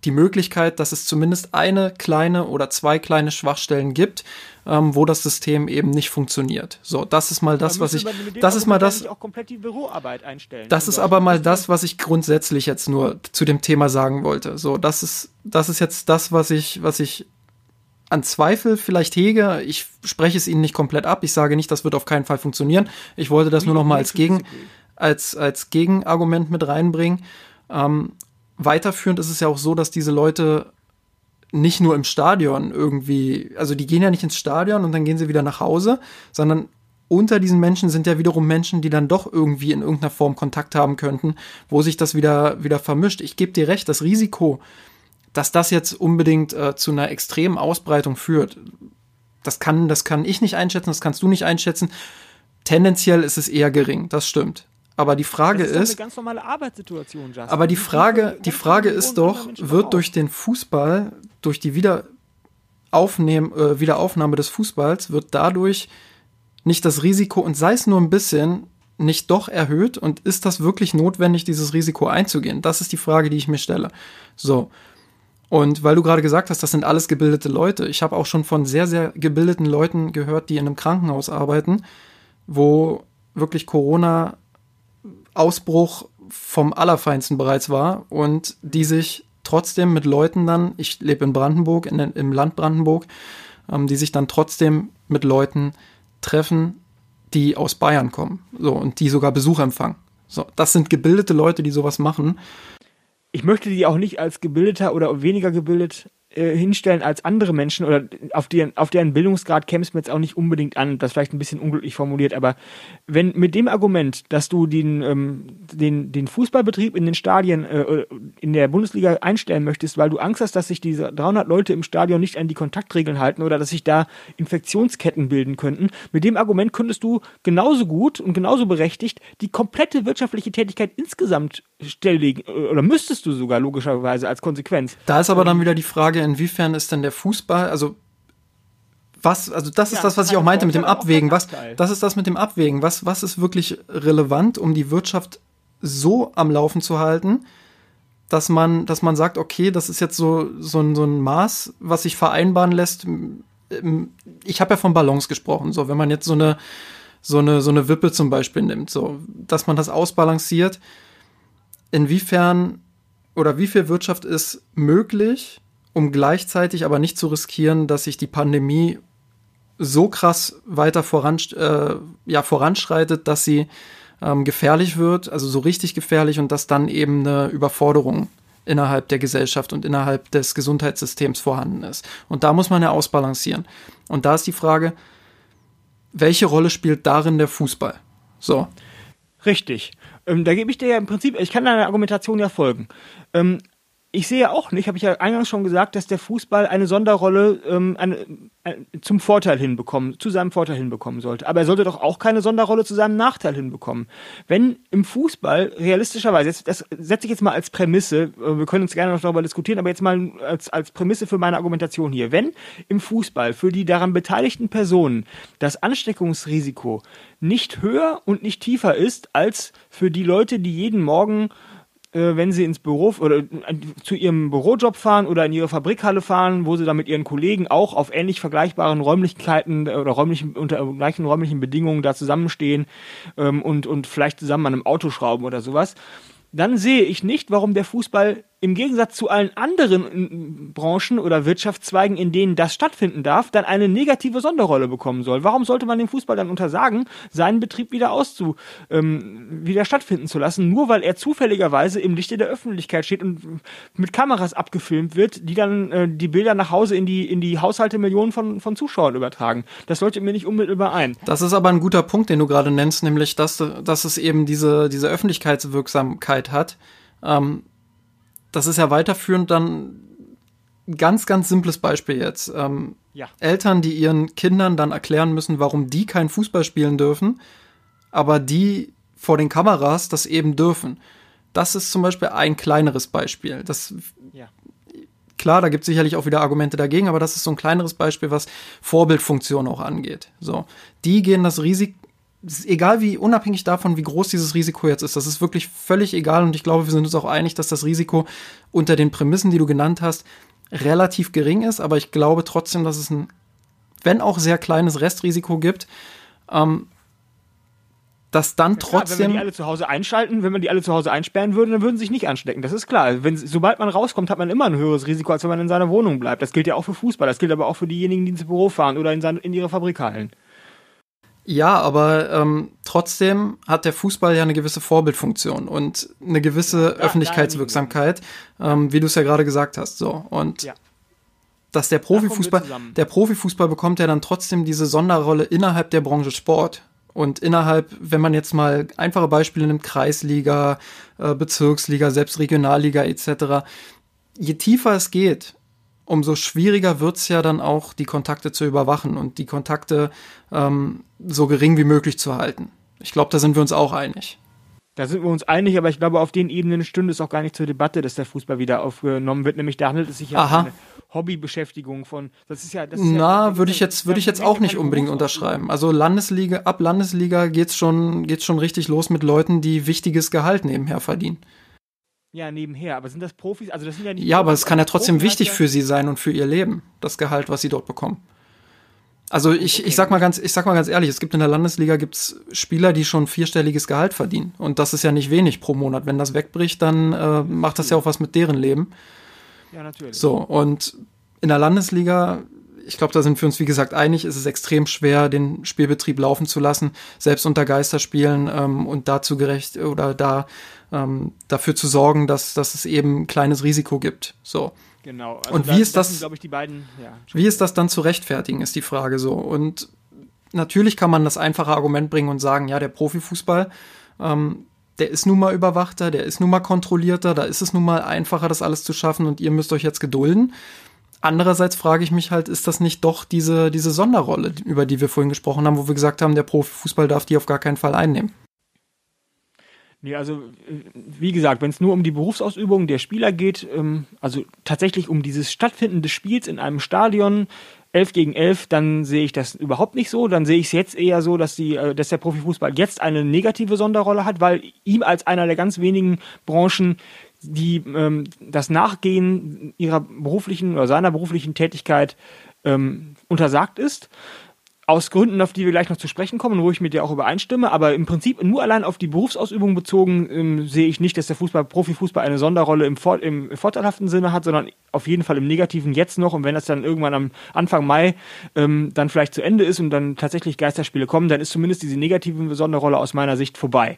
die Möglichkeit, dass es zumindest eine kleine oder zwei kleine Schwachstellen gibt, ähm, wo das System eben nicht funktioniert. So, das ist mal das, was ich, das ist mal das, das ist aber mal das, was ich grundsätzlich jetzt nur zu dem Thema sagen wollte. So, das ist, das ist jetzt das, was ich, was ich an Zweifel vielleicht hege. Ich spreche es Ihnen nicht komplett ab. Ich sage nicht, das wird auf keinen Fall funktionieren. Ich wollte das nur noch mal als Gegen, als, als Gegenargument mit reinbringen. Ähm, weiterführend ist es ja auch so, dass diese Leute nicht nur im Stadion irgendwie, also die gehen ja nicht ins Stadion und dann gehen sie wieder nach Hause, sondern unter diesen Menschen sind ja wiederum Menschen, die dann doch irgendwie in irgendeiner Form Kontakt haben könnten, wo sich das wieder, wieder vermischt. Ich gebe dir recht, das Risiko, dass das jetzt unbedingt äh, zu einer extremen Ausbreitung führt, das kann, das kann ich nicht einschätzen, das kannst du nicht einschätzen. Tendenziell ist es eher gering, das stimmt. Aber die Frage das ist, ist eine ganz normale Arbeitssituation, Justin. Aber die Frage, die Frage ist doch, wird durch den Fußball, durch die Wiederaufnehm, äh, Wiederaufnahme des Fußballs, wird dadurch nicht das Risiko und sei es nur ein bisschen nicht doch erhöht und ist das wirklich notwendig, dieses Risiko einzugehen? Das ist die Frage, die ich mir stelle. So. Und weil du gerade gesagt hast, das sind alles gebildete Leute. Ich habe auch schon von sehr, sehr gebildeten Leuten gehört, die in einem Krankenhaus arbeiten, wo wirklich Corona Ausbruch vom Allerfeinsten bereits war und die sich trotzdem mit Leuten dann, ich lebe in Brandenburg, in, im Land Brandenburg, ähm, die sich dann trotzdem mit Leuten treffen, die aus Bayern kommen. So, und die sogar Besuch empfangen. So, das sind gebildete Leute, die sowas machen. Ich möchte die auch nicht als gebildeter oder weniger gebildet äh, hinstellen als andere Menschen oder auf deren, auf deren Bildungsgrad käme es mir jetzt auch nicht unbedingt an, das vielleicht ein bisschen unglücklich formuliert, aber wenn mit dem Argument, dass du den, ähm, den, den Fußballbetrieb in den Stadien äh, in der Bundesliga einstellen möchtest, weil du Angst hast, dass sich diese 300 Leute im Stadion nicht an die Kontaktregeln halten oder dass sich da Infektionsketten bilden könnten, mit dem Argument könntest du genauso gut und genauso berechtigt die komplette wirtschaftliche Tätigkeit insgesamt stilllegen oder müsstest du sogar logischerweise als Konsequenz. Da ist aber dann wieder die Frage, inwiefern ist denn der Fußball, also was, also das ja, ist das, was ich auch meinte mit dem Abwägen. Was, das ist das mit dem Abwägen. Was, was ist wirklich relevant, um die Wirtschaft so am Laufen zu halten, dass man, dass man sagt, okay, das ist jetzt so, so, ein, so ein Maß, was sich vereinbaren lässt. Ich habe ja von Ballons gesprochen. So, wenn man jetzt so eine, so eine, so eine Wippe zum Beispiel nimmt, so, dass man das ausbalanciert, inwiefern oder wie viel Wirtschaft ist möglich, um gleichzeitig aber nicht zu riskieren, dass sich die Pandemie so krass weiter voran, äh, ja, voranschreitet, dass sie ähm, gefährlich wird, also so richtig gefährlich und dass dann eben eine Überforderung innerhalb der Gesellschaft und innerhalb des Gesundheitssystems vorhanden ist. Und da muss man ja ausbalancieren. Und da ist die Frage, welche Rolle spielt darin der Fußball? So. Richtig. Ähm, da gebe ich dir ja im Prinzip, ich kann deiner Argumentation ja folgen. Ähm, ich sehe auch nicht, habe ich ja eingangs schon gesagt, dass der Fußball eine Sonderrolle ähm, eine, äh, zum Vorteil hinbekommen, zu seinem Vorteil hinbekommen sollte. Aber er sollte doch auch keine Sonderrolle zu seinem Nachteil hinbekommen. Wenn im Fußball realistischerweise, jetzt, das setze ich jetzt mal als Prämisse, äh, wir können uns gerne noch darüber diskutieren, aber jetzt mal als, als Prämisse für meine Argumentation hier. Wenn im Fußball für die daran beteiligten Personen das Ansteckungsrisiko nicht höher und nicht tiefer ist als für die Leute, die jeden Morgen äh, wenn sie ins Büro oder äh, zu ihrem Bürojob fahren oder in ihre Fabrikhalle fahren, wo sie dann mit ihren Kollegen auch auf ähnlich vergleichbaren Räumlichkeiten äh, oder räumlichen, unter gleichen räumlichen Bedingungen da zusammenstehen ähm, und, und vielleicht zusammen an einem Auto schrauben oder sowas, dann sehe ich nicht, warum der Fußball im Gegensatz zu allen anderen Branchen oder Wirtschaftszweigen, in denen das stattfinden darf, dann eine negative Sonderrolle bekommen soll. Warum sollte man dem Fußball dann untersagen, seinen Betrieb wieder auszu, ähm, wieder stattfinden zu lassen, nur weil er zufälligerweise im Lichte der Öffentlichkeit steht und mit Kameras abgefilmt wird, die dann äh, die Bilder nach Hause in die, in die Haushalte Millionen von, von Zuschauern übertragen. Das leuchtet mir nicht unmittelbar ein. Das ist aber ein guter Punkt, den du gerade nennst, nämlich, dass, dass es eben diese, diese Öffentlichkeitswirksamkeit hat. Ähm, das ist ja weiterführend dann ganz, ganz simples Beispiel jetzt. Ähm, ja. Eltern, die ihren Kindern dann erklären müssen, warum die kein Fußball spielen dürfen, aber die vor den Kameras das eben dürfen. Das ist zum Beispiel ein kleineres Beispiel. Das, ja. Klar, da gibt es sicherlich auch wieder Argumente dagegen, aber das ist so ein kleineres Beispiel, was Vorbildfunktion auch angeht. So, die gehen das Risiko, egal wie unabhängig davon, wie groß dieses Risiko jetzt ist, das ist wirklich völlig egal und ich glaube, wir sind uns auch einig, dass das Risiko unter den Prämissen, die du genannt hast, relativ gering ist, aber ich glaube trotzdem, dass es ein, wenn auch sehr kleines Restrisiko gibt, ähm, dass dann ja, klar, trotzdem. Wenn wir die alle zu Hause einschalten, wenn man die alle zu Hause einsperren würde, dann würden sie sich nicht anstecken. Das ist klar. Wenn, sobald man rauskommt, hat man immer ein höheres Risiko, als wenn man in seiner Wohnung bleibt. Das gilt ja auch für Fußball. Das gilt aber auch für diejenigen, die ins Büro fahren oder in, seine, in ihre Fabrikhallen. Ja, aber ähm, trotzdem hat der Fußball ja eine gewisse Vorbildfunktion und eine gewisse ja, Öffentlichkeitswirksamkeit, ähm, wie du es ja gerade gesagt hast. So und ja. dass der Profifußball, der Profifußball bekommt ja dann trotzdem diese Sonderrolle innerhalb der Branche Sport und innerhalb, wenn man jetzt mal einfache Beispiele nimmt, Kreisliga, äh, Bezirksliga, selbst Regionalliga etc. Je tiefer es geht, umso schwieriger wird es ja dann auch, die Kontakte zu überwachen und die Kontakte ähm, so gering wie möglich zu halten. Ich glaube, da sind wir uns auch einig. Da sind wir uns einig, aber ich glaube, auf den Ebenen stünde es auch gar nicht zur Debatte, dass der Fußball wieder aufgenommen wird. Nämlich da handelt es sich ja um eine Hobbybeschäftigung von. Das ist ja. Das ist Na, ja, würde ich jetzt würde ich jetzt auch nicht unbedingt unterschreiben. Also Landesliga, ab Landesliga geht's schon geht's schon richtig los mit Leuten, die wichtiges Gehalt nebenher verdienen. Ja, nebenher. Aber sind das Profis? Also das sind ja nicht. Ja, Profis, aber es kann ja trotzdem Profi wichtig für sie sein und für ihr Leben, das Gehalt, was sie dort bekommen. Also ich, okay. ich sag mal ganz, ich sag mal ganz ehrlich, es gibt in der Landesliga gibt's Spieler, die schon vierstelliges Gehalt verdienen. Und das ist ja nicht wenig pro Monat. Wenn das wegbricht, dann äh, macht das ja auch was mit deren Leben. Ja, natürlich. So, und in der Landesliga ich glaube, da sind wir uns, wie gesagt, einig, ist es extrem schwer, den Spielbetrieb laufen zu lassen, selbst unter Geisterspielen ähm, und dazu gerecht oder da ähm, dafür zu sorgen, dass, dass es eben ein kleines Risiko gibt. So. Genau. Also und wie da, ist das, das die beiden, ja, wie ist das dann zu rechtfertigen, ist die Frage so. Und natürlich kann man das einfache Argument bringen und sagen, ja, der Profifußball, ähm, der ist nun mal überwachter, der ist nun mal kontrollierter, da ist es nun mal einfacher, das alles zu schaffen und ihr müsst euch jetzt gedulden. Andererseits frage ich mich halt, ist das nicht doch diese, diese Sonderrolle, über die wir vorhin gesprochen haben, wo wir gesagt haben, der Profifußball darf die auf gar keinen Fall einnehmen? Nee, also wie gesagt, wenn es nur um die Berufsausübung der Spieler geht, ähm, also tatsächlich um dieses Stattfinden des Spiels in einem Stadion, 11 gegen 11, dann sehe ich das überhaupt nicht so. Dann sehe ich es jetzt eher so, dass, die, äh, dass der Profifußball jetzt eine negative Sonderrolle hat, weil ihm als einer der ganz wenigen Branchen die ähm, das Nachgehen ihrer beruflichen oder seiner beruflichen Tätigkeit ähm, untersagt ist aus Gründen, auf die wir gleich noch zu sprechen kommen, wo ich mit dir auch übereinstimme, aber im Prinzip nur allein auf die Berufsausübung bezogen ähm, sehe ich nicht, dass der Fußball, Profifußball eine Sonderrolle im, vor, im vorteilhaften Sinne hat, sondern auf jeden Fall im negativen jetzt noch und wenn das dann irgendwann am Anfang Mai ähm, dann vielleicht zu Ende ist und dann tatsächlich Geisterspiele kommen, dann ist zumindest diese negative Sonderrolle aus meiner Sicht vorbei.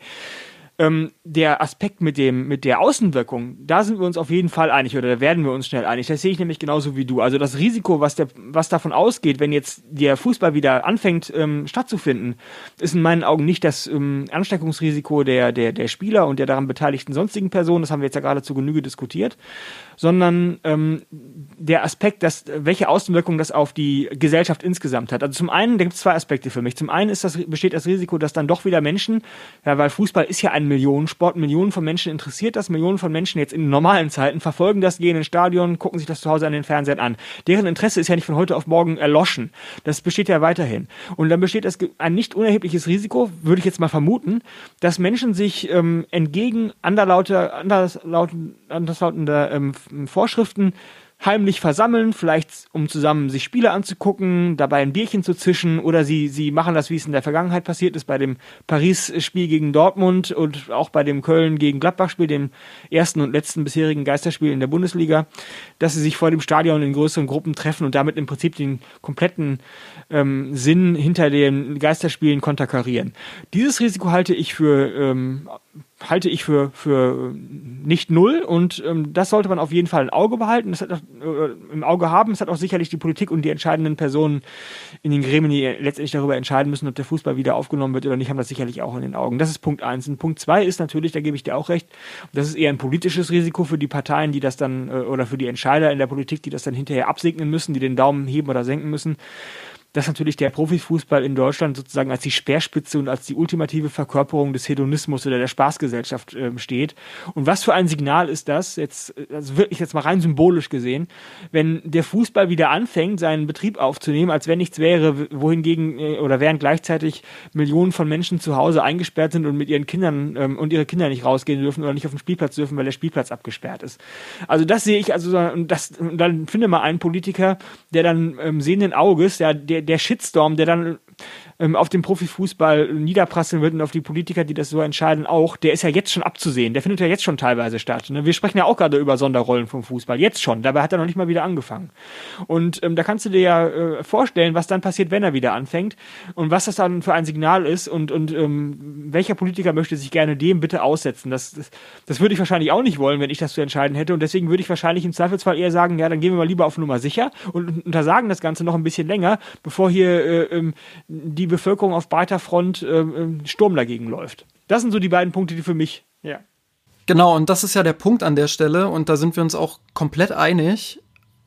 Ähm, der Aspekt mit dem, mit der Außenwirkung, da sind wir uns auf jeden Fall einig oder da werden wir uns schnell einig. Das sehe ich nämlich genauso wie du. Also das Risiko, was, der, was davon ausgeht, wenn jetzt der Fußball wieder anfängt ähm, stattzufinden, ist in meinen Augen nicht das ähm, Ansteckungsrisiko der, der, der Spieler und der daran beteiligten sonstigen Personen, das haben wir jetzt ja gerade zu Genüge diskutiert, sondern ähm, der Aspekt, dass, welche Außenwirkung das auf die Gesellschaft insgesamt hat. Also zum einen, da gibt es zwei Aspekte für mich. Zum einen ist das, besteht das Risiko, dass dann doch wieder Menschen, ja, weil Fußball ist ja ein Millionensport, Millionen von Menschen interessiert das, Millionen von Menschen jetzt in normalen Zeiten verfolgen das, gehen ins Stadion, gucken sich das zu Hause an den Fernsehern an. Deren Interesse ist ja nicht von heute auf morgen erloschen. Das besteht ja weiterhin. Und dann besteht das ein nicht unerhebliches Risiko, würde ich jetzt mal vermuten, dass Menschen sich ähm, entgegen anderlauter, anderslautender, anderslautender ähm, Vorschriften heimlich versammeln, vielleicht um zusammen sich Spiele anzugucken, dabei ein Bierchen zu zischen oder sie, sie machen das, wie es in der Vergangenheit passiert ist, bei dem Paris-Spiel gegen Dortmund und auch bei dem Köln gegen Gladbach-Spiel, dem ersten und letzten bisherigen Geisterspiel in der Bundesliga, dass sie sich vor dem Stadion in größeren Gruppen treffen und damit im Prinzip den kompletten ähm, Sinn hinter den Geisterspielen konterkarieren. Dieses Risiko halte ich für ähm, halte ich für, für nicht null und ähm, das sollte man auf jeden Fall im Auge behalten, das hat, äh, im Auge haben. Es hat auch sicherlich die Politik und die entscheidenden Personen in den Gremien, die letztendlich darüber entscheiden müssen, ob der Fußball wieder aufgenommen wird oder nicht, haben das sicherlich auch in den Augen. Das ist Punkt eins. Und Punkt zwei ist natürlich, da gebe ich dir auch recht, das ist eher ein politisches Risiko für die Parteien, die das dann, äh, oder für die Entscheider in der Politik, die das dann hinterher absegnen müssen, die den Daumen heben oder senken müssen dass natürlich der Profifußball in Deutschland sozusagen als die Speerspitze und als die ultimative Verkörperung des Hedonismus oder der Spaßgesellschaft äh, steht. Und was für ein Signal ist das, jetzt, also wirklich jetzt mal rein symbolisch gesehen, wenn der Fußball wieder anfängt, seinen Betrieb aufzunehmen, als wenn nichts wäre, wohingegen äh, oder während gleichzeitig Millionen von Menschen zu Hause eingesperrt sind und mit ihren Kindern ähm, und ihre Kinder nicht rausgehen dürfen oder nicht auf den Spielplatz dürfen, weil der Spielplatz abgesperrt ist. Also das sehe ich, also das, dann finde mal einen Politiker, der dann ähm, sehenden Auges, ja, der, der Shitstorm, der dann ähm, auf den Profifußball niederprasseln wird und auf die Politiker, die das so entscheiden, auch, der ist ja jetzt schon abzusehen. Der findet ja jetzt schon teilweise statt. Ne? Wir sprechen ja auch gerade über Sonderrollen vom Fußball. Jetzt schon. Dabei hat er noch nicht mal wieder angefangen. Und ähm, da kannst du dir ja äh, vorstellen, was dann passiert, wenn er wieder anfängt und was das dann für ein Signal ist und, und ähm, welcher Politiker möchte sich gerne dem bitte aussetzen. Das, das, das würde ich wahrscheinlich auch nicht wollen, wenn ich das zu entscheiden hätte. Und deswegen würde ich wahrscheinlich im Zweifelsfall eher sagen, ja, dann gehen wir mal lieber auf Nummer sicher und untersagen das Ganze noch ein bisschen länger, bevor hier äh, ähm, die Bevölkerung auf breiter Front äh, Sturm dagegen läuft. Das sind so die beiden Punkte, die für mich, ja. Genau, und das ist ja der Punkt an der Stelle, und da sind wir uns auch komplett einig.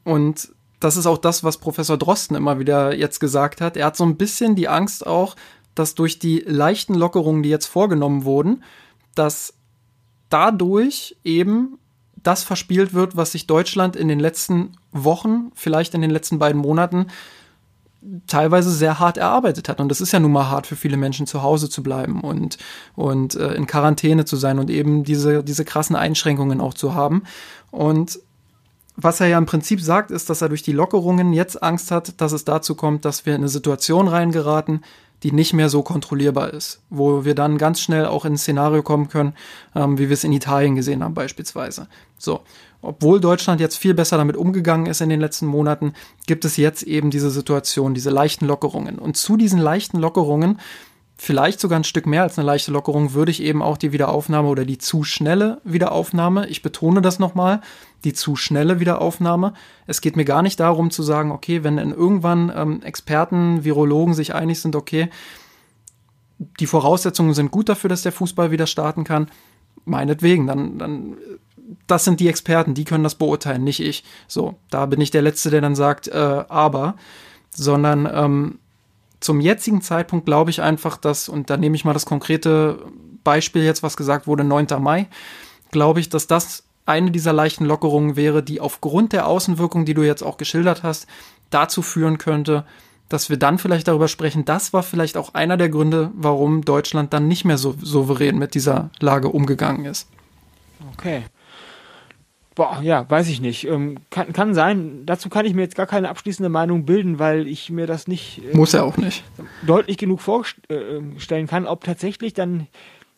Und das ist auch das, was Professor Drosten immer wieder jetzt gesagt hat. Er hat so ein bisschen die Angst auch, dass durch die leichten Lockerungen, die jetzt vorgenommen wurden, dass dadurch eben das verspielt wird, was sich Deutschland in den letzten Wochen, vielleicht in den letzten beiden Monaten teilweise sehr hart erarbeitet hat. Und das ist ja nun mal hart für viele Menschen, zu Hause zu bleiben und, und äh, in Quarantäne zu sein und eben diese, diese krassen Einschränkungen auch zu haben. Und was er ja im Prinzip sagt, ist, dass er durch die Lockerungen jetzt Angst hat, dass es dazu kommt, dass wir in eine Situation reingeraten, die nicht mehr so kontrollierbar ist, wo wir dann ganz schnell auch in ein Szenario kommen können, ähm, wie wir es in Italien gesehen haben beispielsweise. So, obwohl Deutschland jetzt viel besser damit umgegangen ist in den letzten Monaten, gibt es jetzt eben diese Situation, diese leichten Lockerungen. Und zu diesen leichten Lockerungen vielleicht sogar ein Stück mehr als eine leichte Lockerung, würde ich eben auch die Wiederaufnahme oder die zu schnelle Wiederaufnahme, ich betone das nochmal, die zu schnelle Wiederaufnahme. Es geht mir gar nicht darum zu sagen, okay, wenn dann irgendwann ähm, Experten, Virologen sich einig sind, okay, die Voraussetzungen sind gut dafür, dass der Fußball wieder starten kann, meinetwegen, dann, dann, das sind die Experten, die können das beurteilen, nicht ich. So, da bin ich der Letzte, der dann sagt, äh, aber, sondern ähm, zum jetzigen Zeitpunkt glaube ich einfach, dass, und da nehme ich mal das konkrete Beispiel jetzt, was gesagt wurde, 9. Mai, glaube ich, dass das eine dieser leichten Lockerungen wäre, die aufgrund der Außenwirkung, die du jetzt auch geschildert hast, dazu führen könnte, dass wir dann vielleicht darüber sprechen, das war vielleicht auch einer der Gründe, warum Deutschland dann nicht mehr so souverän mit dieser Lage umgegangen ist. Okay. Boah, ja, weiß ich nicht. Ähm, kann, kann sein. Dazu kann ich mir jetzt gar keine abschließende Meinung bilden, weil ich mir das nicht. Äh, Muss er auch nicht. Deutlich genug vorstellen kann, ob tatsächlich dann.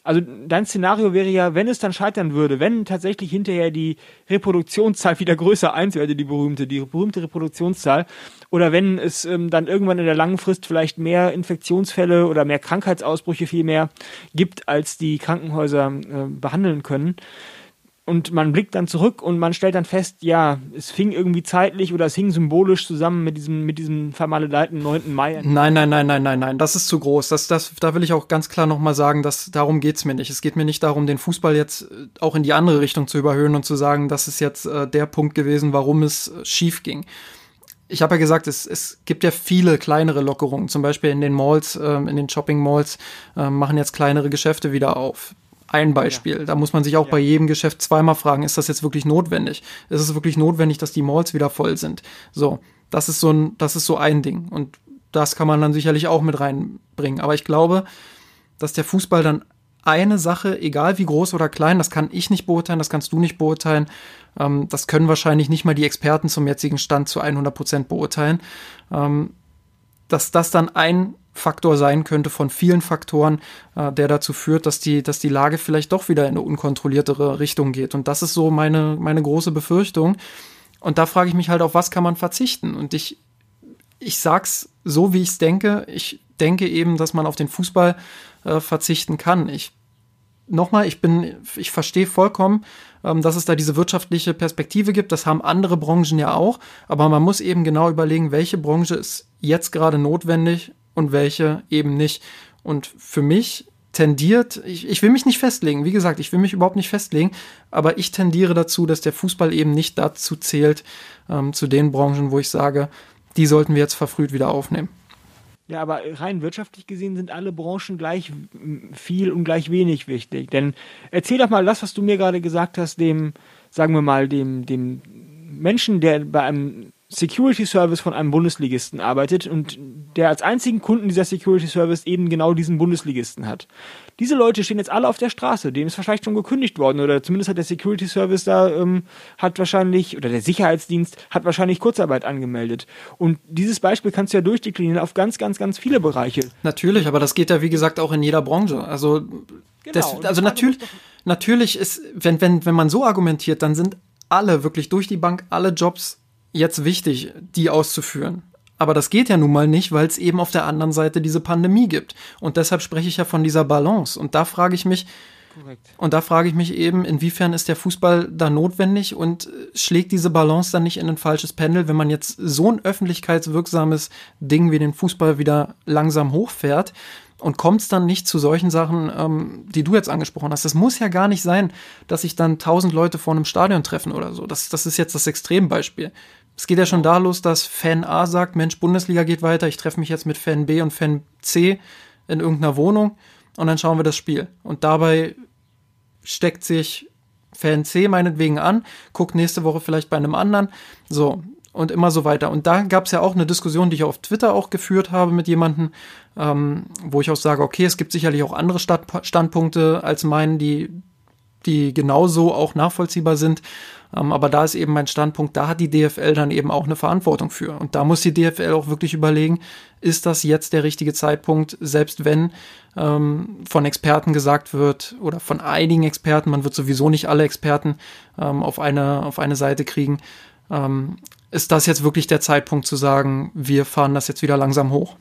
Also dein Szenario wäre ja, wenn es dann scheitern würde, wenn tatsächlich hinterher die Reproduktionszahl <laughs> wieder größer eins werde, die berühmte, die berühmte Reproduktionszahl, oder wenn es ähm, dann irgendwann in der langen Frist vielleicht mehr Infektionsfälle oder mehr Krankheitsausbrüche viel mehr gibt, als die Krankenhäuser äh, behandeln können, und man blickt dann zurück und man stellt dann fest, ja, es fing irgendwie zeitlich oder es hing symbolisch zusammen mit diesem, mit diesem vermaledeiten 9. Mai. Nein, nein, nein, nein, nein, nein, das ist zu groß. Das, das, da will ich auch ganz klar nochmal sagen, dass darum geht's mir nicht. Es geht mir nicht darum, den Fußball jetzt äh, auch in die andere Richtung zu überhöhen und zu sagen, das ist jetzt äh, der Punkt gewesen, warum es äh, schief ging. Ich habe ja gesagt, es, es gibt ja viele kleinere Lockerungen. Zum Beispiel in den Malls, äh, in den Shopping Malls äh, machen jetzt kleinere Geschäfte wieder auf ein Beispiel. Ja. Da muss man sich auch ja. bei jedem Geschäft zweimal fragen, ist das jetzt wirklich notwendig? Ist es wirklich notwendig, dass die Malls wieder voll sind? So, das ist so ein, das ist so ein Ding. Und das kann man dann sicherlich auch mit reinbringen. Aber ich glaube, dass der Fußball dann eine Sache, egal wie groß oder klein, das kann ich nicht beurteilen, das kannst du nicht beurteilen, ähm, das können wahrscheinlich nicht mal die Experten zum jetzigen Stand zu 100 Prozent beurteilen, ähm, dass das dann ein Faktor sein könnte von vielen Faktoren, äh, der dazu führt, dass die, dass die Lage vielleicht doch wieder in eine unkontrolliertere Richtung geht. Und das ist so meine, meine große Befürchtung. Und da frage ich mich halt, auf was kann man verzichten? Und ich, ich sag's so, wie ich es denke. Ich denke eben, dass man auf den Fußball äh, verzichten kann. Ich nochmal, ich bin, ich verstehe vollkommen, ähm, dass es da diese wirtschaftliche Perspektive gibt. Das haben andere Branchen ja auch. Aber man muss eben genau überlegen, welche Branche ist jetzt gerade notwendig und welche eben nicht. Und für mich tendiert, ich, ich will mich nicht festlegen, wie gesagt, ich will mich überhaupt nicht festlegen, aber ich tendiere dazu, dass der Fußball eben nicht dazu zählt, ähm, zu den Branchen, wo ich sage, die sollten wir jetzt verfrüht wieder aufnehmen. Ja, aber rein wirtschaftlich gesehen sind alle Branchen gleich viel und gleich wenig wichtig. Denn erzähl doch mal das, was du mir gerade gesagt hast, dem, sagen wir mal, dem, dem Menschen, der bei einem Security Service von einem Bundesligisten arbeitet und der als einzigen Kunden dieser Security Service eben genau diesen Bundesligisten hat. Diese Leute stehen jetzt alle auf der Straße, dem ist vielleicht schon gekündigt worden oder zumindest hat der Security Service da ähm, hat wahrscheinlich oder der Sicherheitsdienst hat wahrscheinlich Kurzarbeit angemeldet. Und dieses Beispiel kannst du ja durchdeklinieren auf ganz, ganz, ganz viele Bereiche. Natürlich, aber das geht ja wie gesagt auch in jeder Branche. Also genau, das, also natürlich, natürlich ist, wenn wenn wenn man so argumentiert, dann sind alle wirklich durch die Bank alle Jobs jetzt wichtig, die auszuführen. Aber das geht ja nun mal nicht, weil es eben auf der anderen Seite diese Pandemie gibt. Und deshalb spreche ich ja von dieser Balance. Und da frage ich mich, Korrekt. und da frage ich mich eben, inwiefern ist der Fußball da notwendig und äh, schlägt diese Balance dann nicht in ein falsches Pendel, wenn man jetzt so ein öffentlichkeitswirksames Ding wie den Fußball wieder langsam hochfährt? Und kommt es dann nicht zu solchen Sachen, ähm, die du jetzt angesprochen hast? Es muss ja gar nicht sein, dass sich dann tausend Leute vor einem Stadion treffen oder so. Das, das ist jetzt das Extrembeispiel. Es geht ja schon da los, dass Fan A sagt, Mensch, Bundesliga geht weiter, ich treffe mich jetzt mit Fan B und Fan C in irgendeiner Wohnung und dann schauen wir das Spiel. Und dabei steckt sich Fan C meinetwegen an, guckt nächste Woche vielleicht bei einem anderen. So, und immer so weiter. Und da gab es ja auch eine Diskussion, die ich auf Twitter auch geführt habe mit jemandem, ähm, wo ich auch sage, okay, es gibt sicherlich auch andere Standpunkte als meinen, die, die genauso auch nachvollziehbar sind. Ähm, aber da ist eben mein Standpunkt, da hat die DFL dann eben auch eine Verantwortung für. Und da muss die DFL auch wirklich überlegen, ist das jetzt der richtige Zeitpunkt, selbst wenn ähm, von Experten gesagt wird oder von einigen Experten, man wird sowieso nicht alle Experten ähm, auf, eine, auf eine Seite kriegen, ähm, ist das jetzt wirklich der Zeitpunkt zu sagen, wir fahren das jetzt wieder langsam hoch?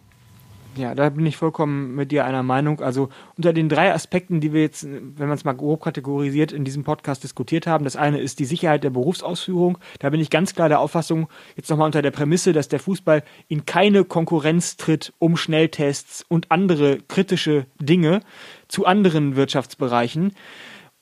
Ja, da bin ich vollkommen mit dir einer Meinung. Also unter den drei Aspekten, die wir jetzt, wenn man es mal grob kategorisiert, in diesem Podcast diskutiert haben, das eine ist die Sicherheit der Berufsausführung. Da bin ich ganz klar der Auffassung, jetzt nochmal unter der Prämisse, dass der Fußball in keine Konkurrenz tritt um Schnelltests und andere kritische Dinge zu anderen Wirtschaftsbereichen.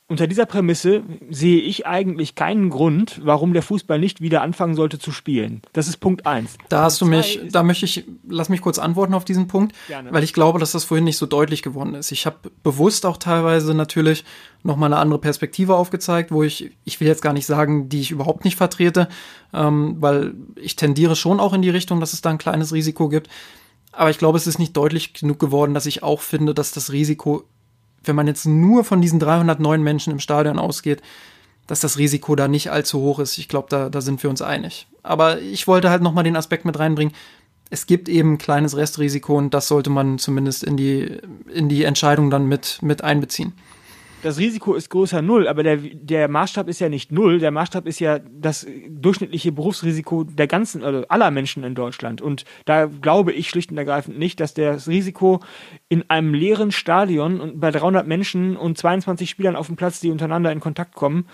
Unter dieser Prämisse sehe ich eigentlich keinen Grund, warum der Fußball nicht wieder anfangen sollte zu spielen. Das ist Punkt eins. Da hast du mich, da möchte ich, lass mich kurz antworten auf diesen Punkt, Gerne. weil ich glaube, dass das vorhin nicht so deutlich geworden ist. Ich habe bewusst auch teilweise natürlich nochmal eine andere Perspektive aufgezeigt, wo ich, ich will jetzt gar nicht sagen, die ich überhaupt nicht vertrete, ähm, weil ich tendiere schon auch in die Richtung, dass es da ein kleines Risiko gibt. Aber ich glaube, es ist nicht deutlich genug geworden, dass ich auch finde, dass das Risiko wenn man jetzt nur von diesen 309 Menschen im Stadion ausgeht, dass das Risiko da nicht allzu hoch ist. Ich glaube, da, da sind wir uns einig. Aber ich wollte halt nochmal den Aspekt mit reinbringen. Es gibt eben ein kleines Restrisiko und das sollte man zumindest in die, in die Entscheidung dann mit, mit einbeziehen das Risiko ist größer Null, aber der, der Maßstab ist ja nicht Null. Der Maßstab ist ja das durchschnittliche Berufsrisiko der ganzen, also aller Menschen in Deutschland. Und da glaube ich schlicht und ergreifend nicht, dass das Risiko in einem leeren Stadion und bei 300 Menschen und 22 Spielern auf dem Platz, die untereinander in Kontakt kommen,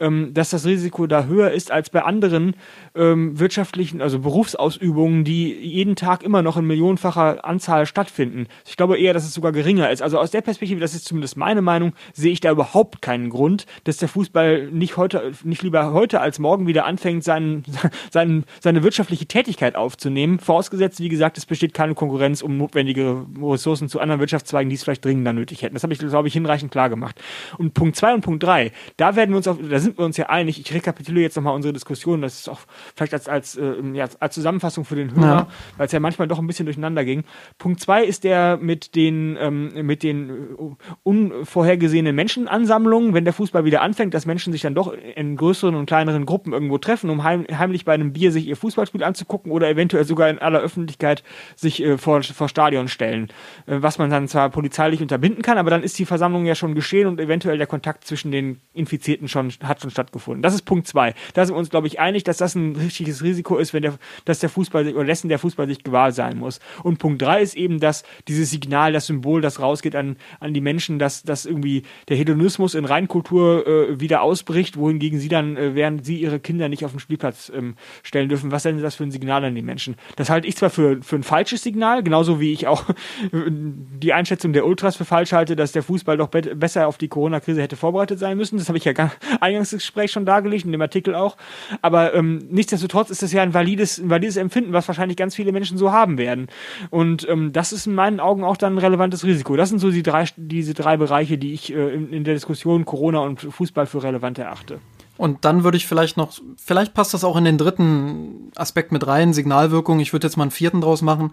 ähm, dass das Risiko da höher ist als bei anderen ähm, wirtschaftlichen, also Berufsausübungen, die jeden Tag immer noch in millionenfacher Anzahl stattfinden. Ich glaube eher, dass es sogar geringer ist. Also aus der Perspektive, das ist zumindest meine Meinung, sehe sehe ich da überhaupt keinen Grund, dass der Fußball nicht heute, nicht lieber heute als morgen wieder anfängt, seinen, <laughs> seinen, seine wirtschaftliche Tätigkeit aufzunehmen. Vorausgesetzt, wie gesagt, es besteht keine Konkurrenz um notwendige Ressourcen zu anderen Wirtschaftszweigen, die es vielleicht dringender nötig hätten. Das habe ich, glaube ich, hinreichend klar gemacht. Und Punkt zwei und Punkt drei, da werden wir uns auf, da sind wir uns ja einig. Ich rekapituliere jetzt nochmal unsere Diskussion. Das ist auch vielleicht als, als, äh, ja, als Zusammenfassung für den Hörer, ja. weil es ja manchmal doch ein bisschen durcheinander ging. Punkt zwei ist der mit den, ähm, mit den uh, unvorhergesehenen Menschenansammlungen, wenn der Fußball wieder anfängt, dass Menschen sich dann doch in größeren und kleineren Gruppen irgendwo treffen, um heim, heimlich bei einem Bier sich ihr Fußballspiel anzugucken oder eventuell sogar in aller Öffentlichkeit sich äh, vor, vor Stadion stellen. Äh, was man dann zwar polizeilich unterbinden kann, aber dann ist die Versammlung ja schon geschehen und eventuell der Kontakt zwischen den Infizierten schon hat schon stattgefunden. Das ist Punkt zwei. Da sind wir uns, glaube ich, einig, dass das ein richtiges Risiko ist, wenn der, dass der Fußball sich, oder dessen der Fußball sich gewahr sein muss. Und Punkt drei ist eben, dass dieses Signal, das Symbol, das rausgeht an, an die Menschen, dass, dass irgendwie der Hedonismus in Reinkultur äh, wieder ausbricht, wohingegen sie dann, äh, während sie ihre Kinder nicht auf den Spielplatz ähm, stellen dürfen, was denn das für ein Signal an die Menschen? Das halte ich zwar für, für ein falsches Signal, genauso wie ich auch <laughs> die Einschätzung der Ultras für falsch halte, dass der Fußball doch be besser auf die Corona-Krise hätte vorbereitet sein müssen. Das habe ich ja gar, <laughs> Eingangsgespräch schon dargelegt, in dem Artikel auch. Aber ähm, nichtsdestotrotz ist das ja ein valides, ein valides Empfinden, was wahrscheinlich ganz viele Menschen so haben werden. Und ähm, das ist in meinen Augen auch dann ein relevantes Risiko. Das sind so die drei, diese drei Bereiche, die ich äh, in, der Diskussion Corona und Fußball für relevant erachte. Und dann würde ich vielleicht noch, vielleicht passt das auch in den dritten Aspekt mit rein, Signalwirkung. Ich würde jetzt mal einen vierten draus machen.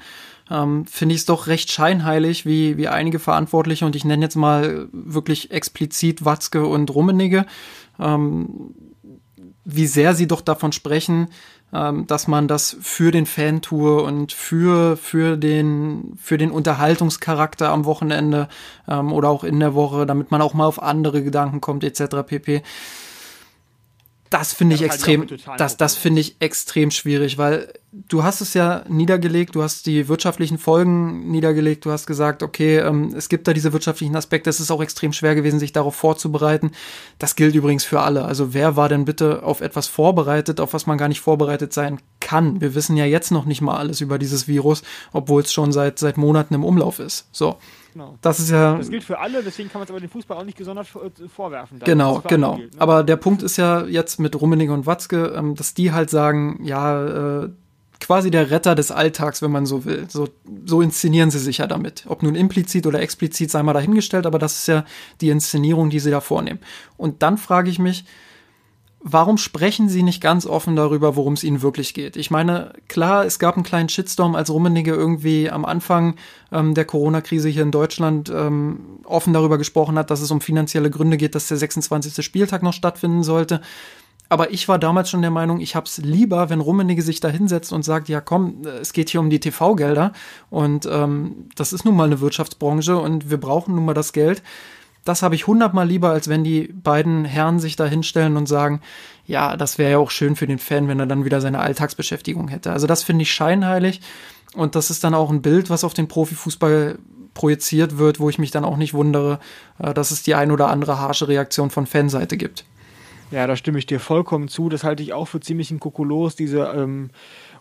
Ähm, Finde ich es doch recht scheinheilig, wie, wie einige Verantwortliche, und ich nenne jetzt mal wirklich explizit Watzke und Rummenigge, ähm, wie sehr sie doch davon sprechen, ähm, dass man das für den Fantour und für, für, den, für den Unterhaltungscharakter am Wochenende ähm, oder auch in der Woche, damit man auch mal auf andere Gedanken kommt, etc. pp das finde ich extrem, das, das finde ich extrem schwierig, weil du hast es ja niedergelegt, du hast die wirtschaftlichen Folgen niedergelegt, du hast gesagt, okay, ähm, es gibt da diese wirtschaftlichen Aspekte, es ist auch extrem schwer gewesen, sich darauf vorzubereiten. Das gilt übrigens für alle. Also wer war denn bitte auf etwas vorbereitet, auf was man gar nicht vorbereitet sein kann? Wir wissen ja jetzt noch nicht mal alles über dieses Virus, obwohl es schon seit, seit Monaten im Umlauf ist. So. Genau. Das ist ja. Das gilt für alle, deswegen kann man es aber dem Fußball auch nicht gesondert äh, vorwerfen. Genau, genau. Gilt, ne? Aber der Punkt ist ja jetzt mit Rummenigge und Watzke, ähm, dass die halt sagen, ja, äh, quasi der Retter des Alltags, wenn man so will. So, so inszenieren sie sich ja damit. Ob nun implizit oder explizit sei mal dahingestellt, aber das ist ja die Inszenierung, die sie da vornehmen. Und dann frage ich mich, warum sprechen sie nicht ganz offen darüber, worum es ihnen wirklich geht? Ich meine, klar, es gab einen kleinen Shitstorm, als Rummenigge irgendwie am Anfang ähm, der Corona-Krise hier in Deutschland ähm, offen darüber gesprochen hat, dass es um finanzielle Gründe geht, dass der 26. Spieltag noch stattfinden sollte. Aber ich war damals schon der Meinung, ich hab's lieber, wenn Rummenigge sich da hinsetzt und sagt, ja komm, es geht hier um die TV-Gelder und ähm, das ist nun mal eine Wirtschaftsbranche und wir brauchen nun mal das Geld das habe ich hundertmal lieber, als wenn die beiden Herren sich da hinstellen und sagen, ja, das wäre ja auch schön für den Fan, wenn er dann wieder seine Alltagsbeschäftigung hätte. Also das finde ich scheinheilig. Und das ist dann auch ein Bild, was auf den Profifußball projiziert wird, wo ich mich dann auch nicht wundere, äh, dass es die ein oder andere harsche Reaktion von Fanseite gibt. Ja, da stimme ich dir vollkommen zu. Das halte ich auch für ziemlich ein Kokolos, diese ähm,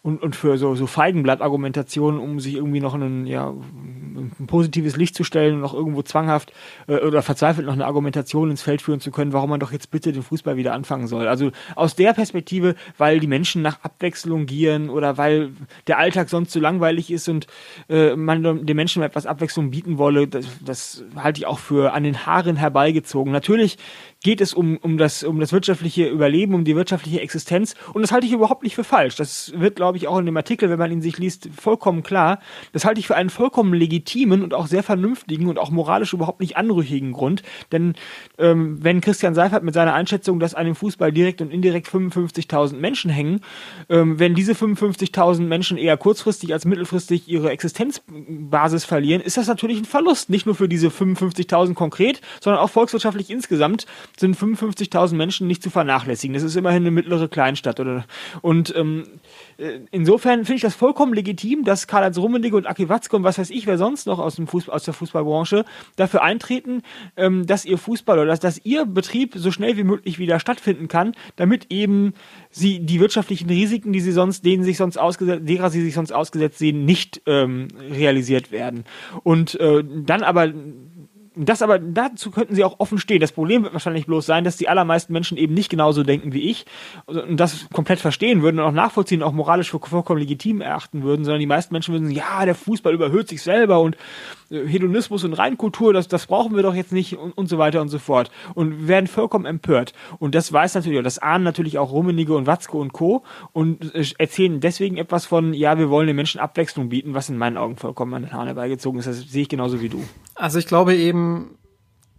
und, und für so, so Feigenblatt-Argumentationen, um sich irgendwie noch einen, ja, ein positives Licht zu stellen und noch irgendwo zwanghaft äh, oder verzweifelt noch eine Argumentation ins Feld führen zu können, warum man doch jetzt bitte den Fußball wieder anfangen soll. Also aus der Perspektive, weil die Menschen nach Abwechslung gieren oder weil der Alltag sonst so langweilig ist und äh, man den Menschen etwas Abwechslung bieten wolle, das, das halte ich auch für an den Haaren herbeigezogen. Natürlich geht es um, um, das, um das wirtschaftliche Überleben, um die wirtschaftliche Existenz. Und das halte ich überhaupt nicht für falsch. Das wird, glaube ich, auch in dem Artikel, wenn man ihn sich liest, vollkommen klar. Das halte ich für einen vollkommen legitimen und auch sehr vernünftigen und auch moralisch überhaupt nicht anrüchigen Grund. Denn ähm, wenn Christian Seifert mit seiner Einschätzung, dass an dem Fußball direkt und indirekt 55.000 Menschen hängen, ähm, wenn diese 55.000 Menschen eher kurzfristig als mittelfristig ihre Existenzbasis verlieren, ist das natürlich ein Verlust. Nicht nur für diese 55.000 konkret, sondern auch volkswirtschaftlich insgesamt sind 55.000 Menschen nicht zu vernachlässigen. Das ist immerhin eine mittlere Kleinstadt. Oder? Und ähm, äh, insofern finde ich das vollkommen legitim, dass Karl-Heinz Rummenigge und Aki Watzke und was weiß ich, wer sonst noch aus, dem Fußball, aus der Fußballbranche dafür eintreten, ähm, dass ihr Fußball oder dass, dass ihr Betrieb so schnell wie möglich wieder stattfinden kann, damit eben sie die wirtschaftlichen Risiken, die sie sonst, denen sich sonst ausgesetzt, derer sie sich sonst ausgesetzt sehen, nicht ähm, realisiert werden. Und äh, dann aber das aber, dazu könnten sie auch offen stehen. Das Problem wird wahrscheinlich bloß sein, dass die allermeisten Menschen eben nicht genauso denken wie ich und das komplett verstehen würden und auch nachvollziehen, auch moralisch vollkommen legitim erachten würden, sondern die meisten Menschen würden sagen, ja, der Fußball überhöht sich selber und äh, Hedonismus und Reinkultur, das, das brauchen wir doch jetzt nicht und, und so weiter und so fort. Und werden vollkommen empört. Und das weiß natürlich, das ahnen natürlich auch Rummenigge und Watzke und Co. und erzählen deswegen etwas von, ja, wir wollen den Menschen Abwechslung bieten, was in meinen Augen vollkommen an den Haaren herbeigezogen ist. Das sehe ich genauso wie du. Also ich glaube eben,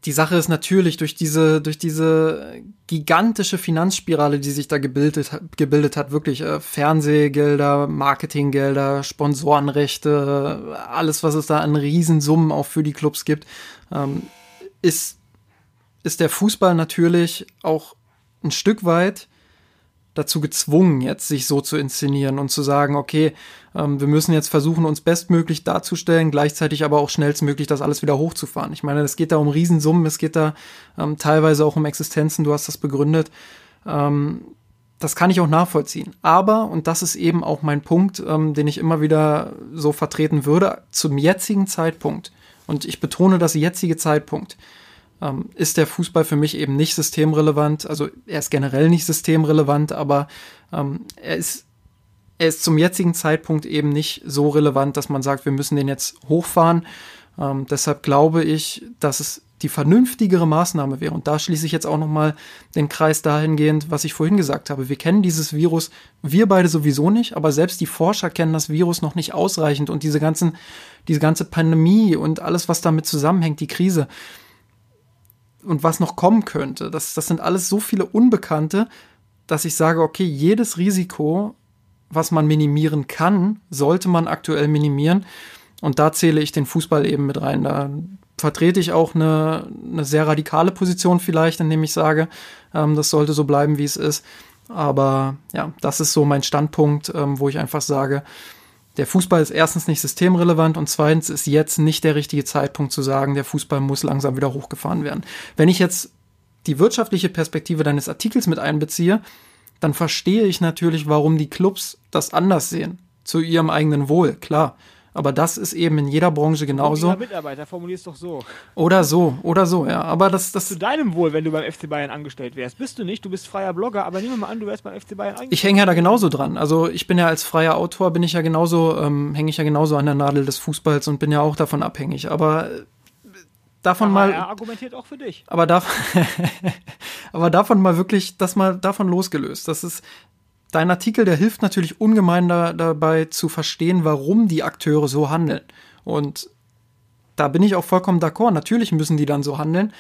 die Sache ist natürlich durch diese, durch diese gigantische Finanzspirale, die sich da gebildet, gebildet hat, wirklich äh, Fernsehgelder, Marketinggelder, Sponsorenrechte, alles, was es da an Riesensummen auch für die Clubs gibt, ähm, ist, ist der Fußball natürlich auch ein Stück weit dazu gezwungen, jetzt sich so zu inszenieren und zu sagen, okay, ähm, wir müssen jetzt versuchen, uns bestmöglich darzustellen, gleichzeitig aber auch schnellstmöglich das alles wieder hochzufahren. Ich meine, es geht da um Riesensummen, es geht da ähm, teilweise auch um Existenzen, du hast das begründet. Ähm, das kann ich auch nachvollziehen. Aber, und das ist eben auch mein Punkt, ähm, den ich immer wieder so vertreten würde, zum jetzigen Zeitpunkt, und ich betone das jetzige Zeitpunkt, ähm, ist der Fußball für mich eben nicht systemrelevant. Also er ist generell nicht systemrelevant, aber ähm, er ist er ist zum jetzigen Zeitpunkt eben nicht so relevant, dass man sagt, wir müssen den jetzt hochfahren. Ähm, deshalb glaube ich, dass es die vernünftigere Maßnahme wäre. Und da schließe ich jetzt auch nochmal den Kreis dahingehend, was ich vorhin gesagt habe. Wir kennen dieses Virus, wir beide sowieso nicht, aber selbst die Forscher kennen das Virus noch nicht ausreichend und diese ganzen, diese ganze Pandemie und alles, was damit zusammenhängt, die Krise und was noch kommen könnte. Das, das sind alles so viele Unbekannte, dass ich sage, okay, jedes Risiko, was man minimieren kann, sollte man aktuell minimieren. Und da zähle ich den Fußball eben mit rein. Da vertrete ich auch eine, eine sehr radikale Position vielleicht, indem ich sage, ähm, das sollte so bleiben, wie es ist. Aber ja, das ist so mein Standpunkt, ähm, wo ich einfach sage, der Fußball ist erstens nicht systemrelevant und zweitens ist jetzt nicht der richtige Zeitpunkt zu sagen, der Fußball muss langsam wieder hochgefahren werden. Wenn ich jetzt die wirtschaftliche Perspektive deines Artikels mit einbeziehe, dann verstehe ich natürlich, warum die Clubs das anders sehen. Zu ihrem eigenen Wohl, klar. Aber das ist eben in jeder Branche genauso. Jeder Mitarbeiter formulierst doch so. Oder so, oder so, ja. Aber das, das. Zu deinem Wohl, wenn du beim FC Bayern angestellt wärst. Bist du nicht, du bist freier Blogger, aber nehmen wir mal an, du wärst beim FC Bayern angestellt. Ich hänge ja da genauso dran. Also ich bin ja als freier Autor, bin ich ja genauso, ähm, hänge ich ja genauso an der Nadel des Fußballs und bin ja auch davon abhängig. Aber äh, davon aber mal. Er argumentiert auch für dich. Aber davon, <laughs> aber davon mal wirklich, das mal davon losgelöst. Das ist, dein Artikel, der hilft natürlich ungemein da, dabei zu verstehen, warum die Akteure so handeln. Und da bin ich auch vollkommen d'accord. Natürlich müssen die dann so handeln.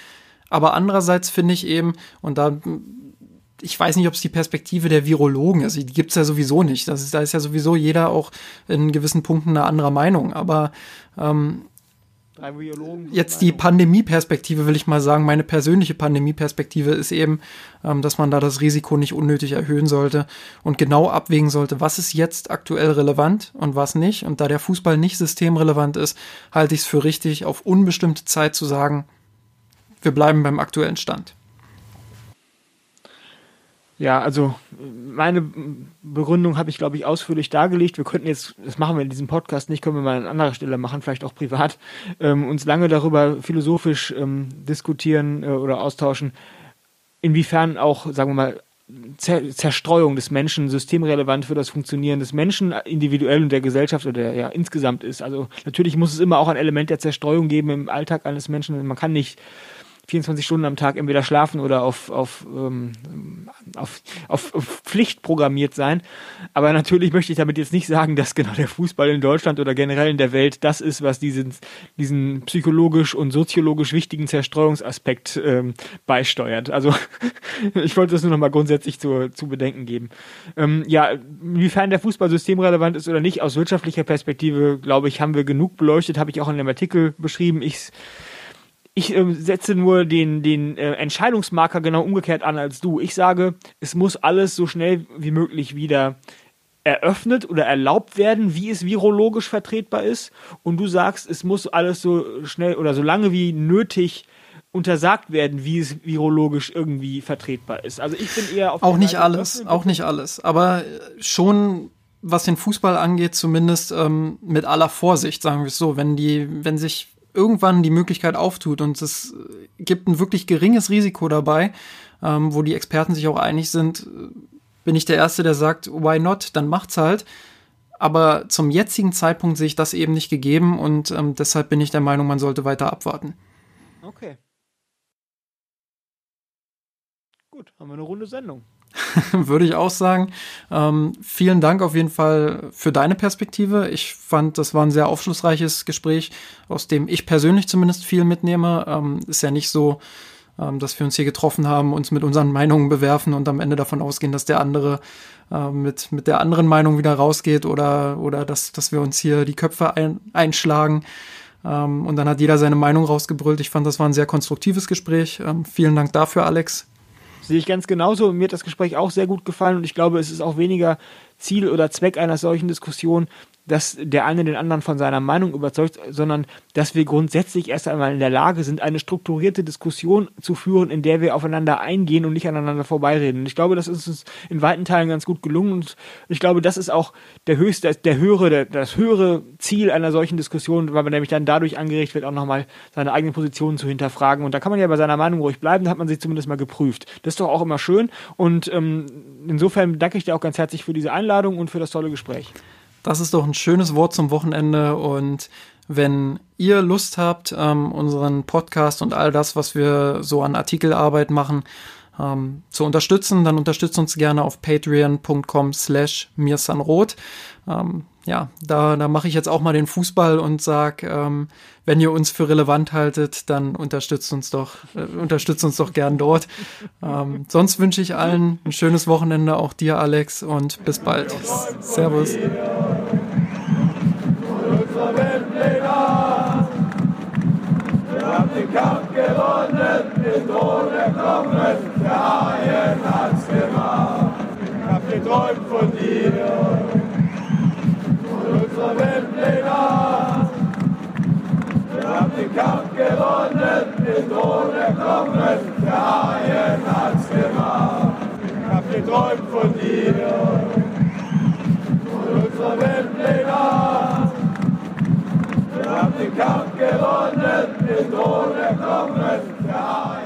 Aber andererseits finde ich eben, und da, ich weiß nicht, ob es die Perspektive der Virologen ist. Die gibt es ja sowieso nicht. Das ist, da ist ja sowieso jeder auch in gewissen Punkten eine andere Meinung. Aber ähm, drei Biologen. Jetzt die Pandemie-Perspektive will ich mal sagen. Meine persönliche Pandemie-Perspektive ist eben, ähm, dass man da das Risiko nicht unnötig erhöhen sollte und genau abwägen sollte, was ist jetzt aktuell relevant und was nicht. Und da der Fußball nicht systemrelevant ist, halte ich es für richtig, auf unbestimmte Zeit zu sagen, wir bleiben beim aktuellen Stand. Ja, also meine Begründung habe ich, glaube ich, ausführlich dargelegt. Wir könnten jetzt, das machen wir in diesem Podcast nicht, können wir mal an anderer Stelle machen, vielleicht auch privat, ähm, uns lange darüber philosophisch ähm, diskutieren äh, oder austauschen, inwiefern auch, sagen wir mal, Zer Zerstreuung des Menschen systemrelevant für das Funktionieren des Menschen individuell und der Gesellschaft oder ja insgesamt ist. Also natürlich muss es immer auch ein Element der Zerstreuung geben im Alltag eines Menschen. Man kann nicht 24 Stunden am Tag entweder schlafen oder auf, auf, ähm, auf, auf, auf Pflicht programmiert sein. Aber natürlich möchte ich damit jetzt nicht sagen, dass genau der Fußball in Deutschland oder generell in der Welt das ist, was diesen, diesen psychologisch und soziologisch wichtigen Zerstreuungsaspekt ähm, beisteuert. Also <laughs> ich wollte das nur noch mal grundsätzlich zu, zu bedenken geben. Ähm, ja, inwiefern der Fußball systemrelevant ist oder nicht, aus wirtschaftlicher Perspektive, glaube ich, haben wir genug beleuchtet, habe ich auch in dem Artikel beschrieben. Ich ich äh, setze nur den, den äh, Entscheidungsmarker genau umgekehrt an als du. Ich sage, es muss alles so schnell wie möglich wieder eröffnet oder erlaubt werden, wie es virologisch vertretbar ist. Und du sagst, es muss alles so schnell oder so lange wie nötig untersagt werden, wie es virologisch irgendwie vertretbar ist. Also ich bin eher auf auch nicht Seite alles, auch nicht alles, aber äh, schon was den Fußball angeht, zumindest ähm, mit aller Vorsicht, sagen wir es so, wenn die, wenn sich irgendwann die Möglichkeit auftut und es gibt ein wirklich geringes Risiko dabei, ähm, wo die Experten sich auch einig sind, bin ich der Erste, der sagt, why not, dann macht's halt. Aber zum jetzigen Zeitpunkt sehe ich das eben nicht gegeben und ähm, deshalb bin ich der Meinung, man sollte weiter abwarten. Okay. Gut, haben wir eine runde Sendung. <laughs> würde ich auch sagen. Ähm, vielen Dank auf jeden Fall für deine Perspektive. Ich fand, das war ein sehr aufschlussreiches Gespräch, aus dem ich persönlich zumindest viel mitnehme. Ähm, ist ja nicht so, ähm, dass wir uns hier getroffen haben, uns mit unseren Meinungen bewerfen und am Ende davon ausgehen, dass der andere äh, mit, mit der anderen Meinung wieder rausgeht oder, oder dass, dass wir uns hier die Köpfe ein, einschlagen. Ähm, und dann hat jeder seine Meinung rausgebrüllt. Ich fand, das war ein sehr konstruktives Gespräch. Ähm, vielen Dank dafür, Alex. Sehe ich ganz genauso. Mir hat das Gespräch auch sehr gut gefallen und ich glaube, es ist auch weniger Ziel oder Zweck einer solchen Diskussion, dass der eine den anderen von seiner Meinung überzeugt, sondern dass wir grundsätzlich erst einmal in der Lage sind, eine strukturierte Diskussion zu führen, in der wir aufeinander eingehen und nicht aneinander vorbeireden. Ich glaube, das ist uns in weiten Teilen ganz gut gelungen und ich glaube, das ist auch der höchste, der höhere, das höhere Ziel einer solchen Diskussion, weil man nämlich dann dadurch angeregt wird, auch nochmal seine eigenen Positionen zu hinterfragen. Und da kann man ja bei seiner Meinung ruhig bleiben, da hat man sich zumindest mal geprüft. Das ist doch auch immer schön und ähm, insofern danke ich dir auch ganz herzlich für diese Einladung und für das tolle Gespräch. Das ist doch ein schönes Wort zum Wochenende und wenn ihr Lust habt, ähm, unseren Podcast und all das, was wir so an Artikelarbeit machen, ähm, zu unterstützen, dann unterstützt uns gerne auf patreon.com slash mirsanrot. Ähm, ja, da, da mache ich jetzt auch mal den Fußball und sag, ähm, wenn ihr uns für relevant haltet, dann unterstützt uns doch, äh, unterstützt uns doch gern dort. Ähm, sonst wünsche ich allen ein schönes Wochenende, auch dir, Alex, und bis bald. Servus. den Tode kommen, der Haien hat's gemacht. Ich hab geträumt von dir, von unserer Welt Nacht. Wir haben den Kampf gewonnen, den Tode kommen, der Haien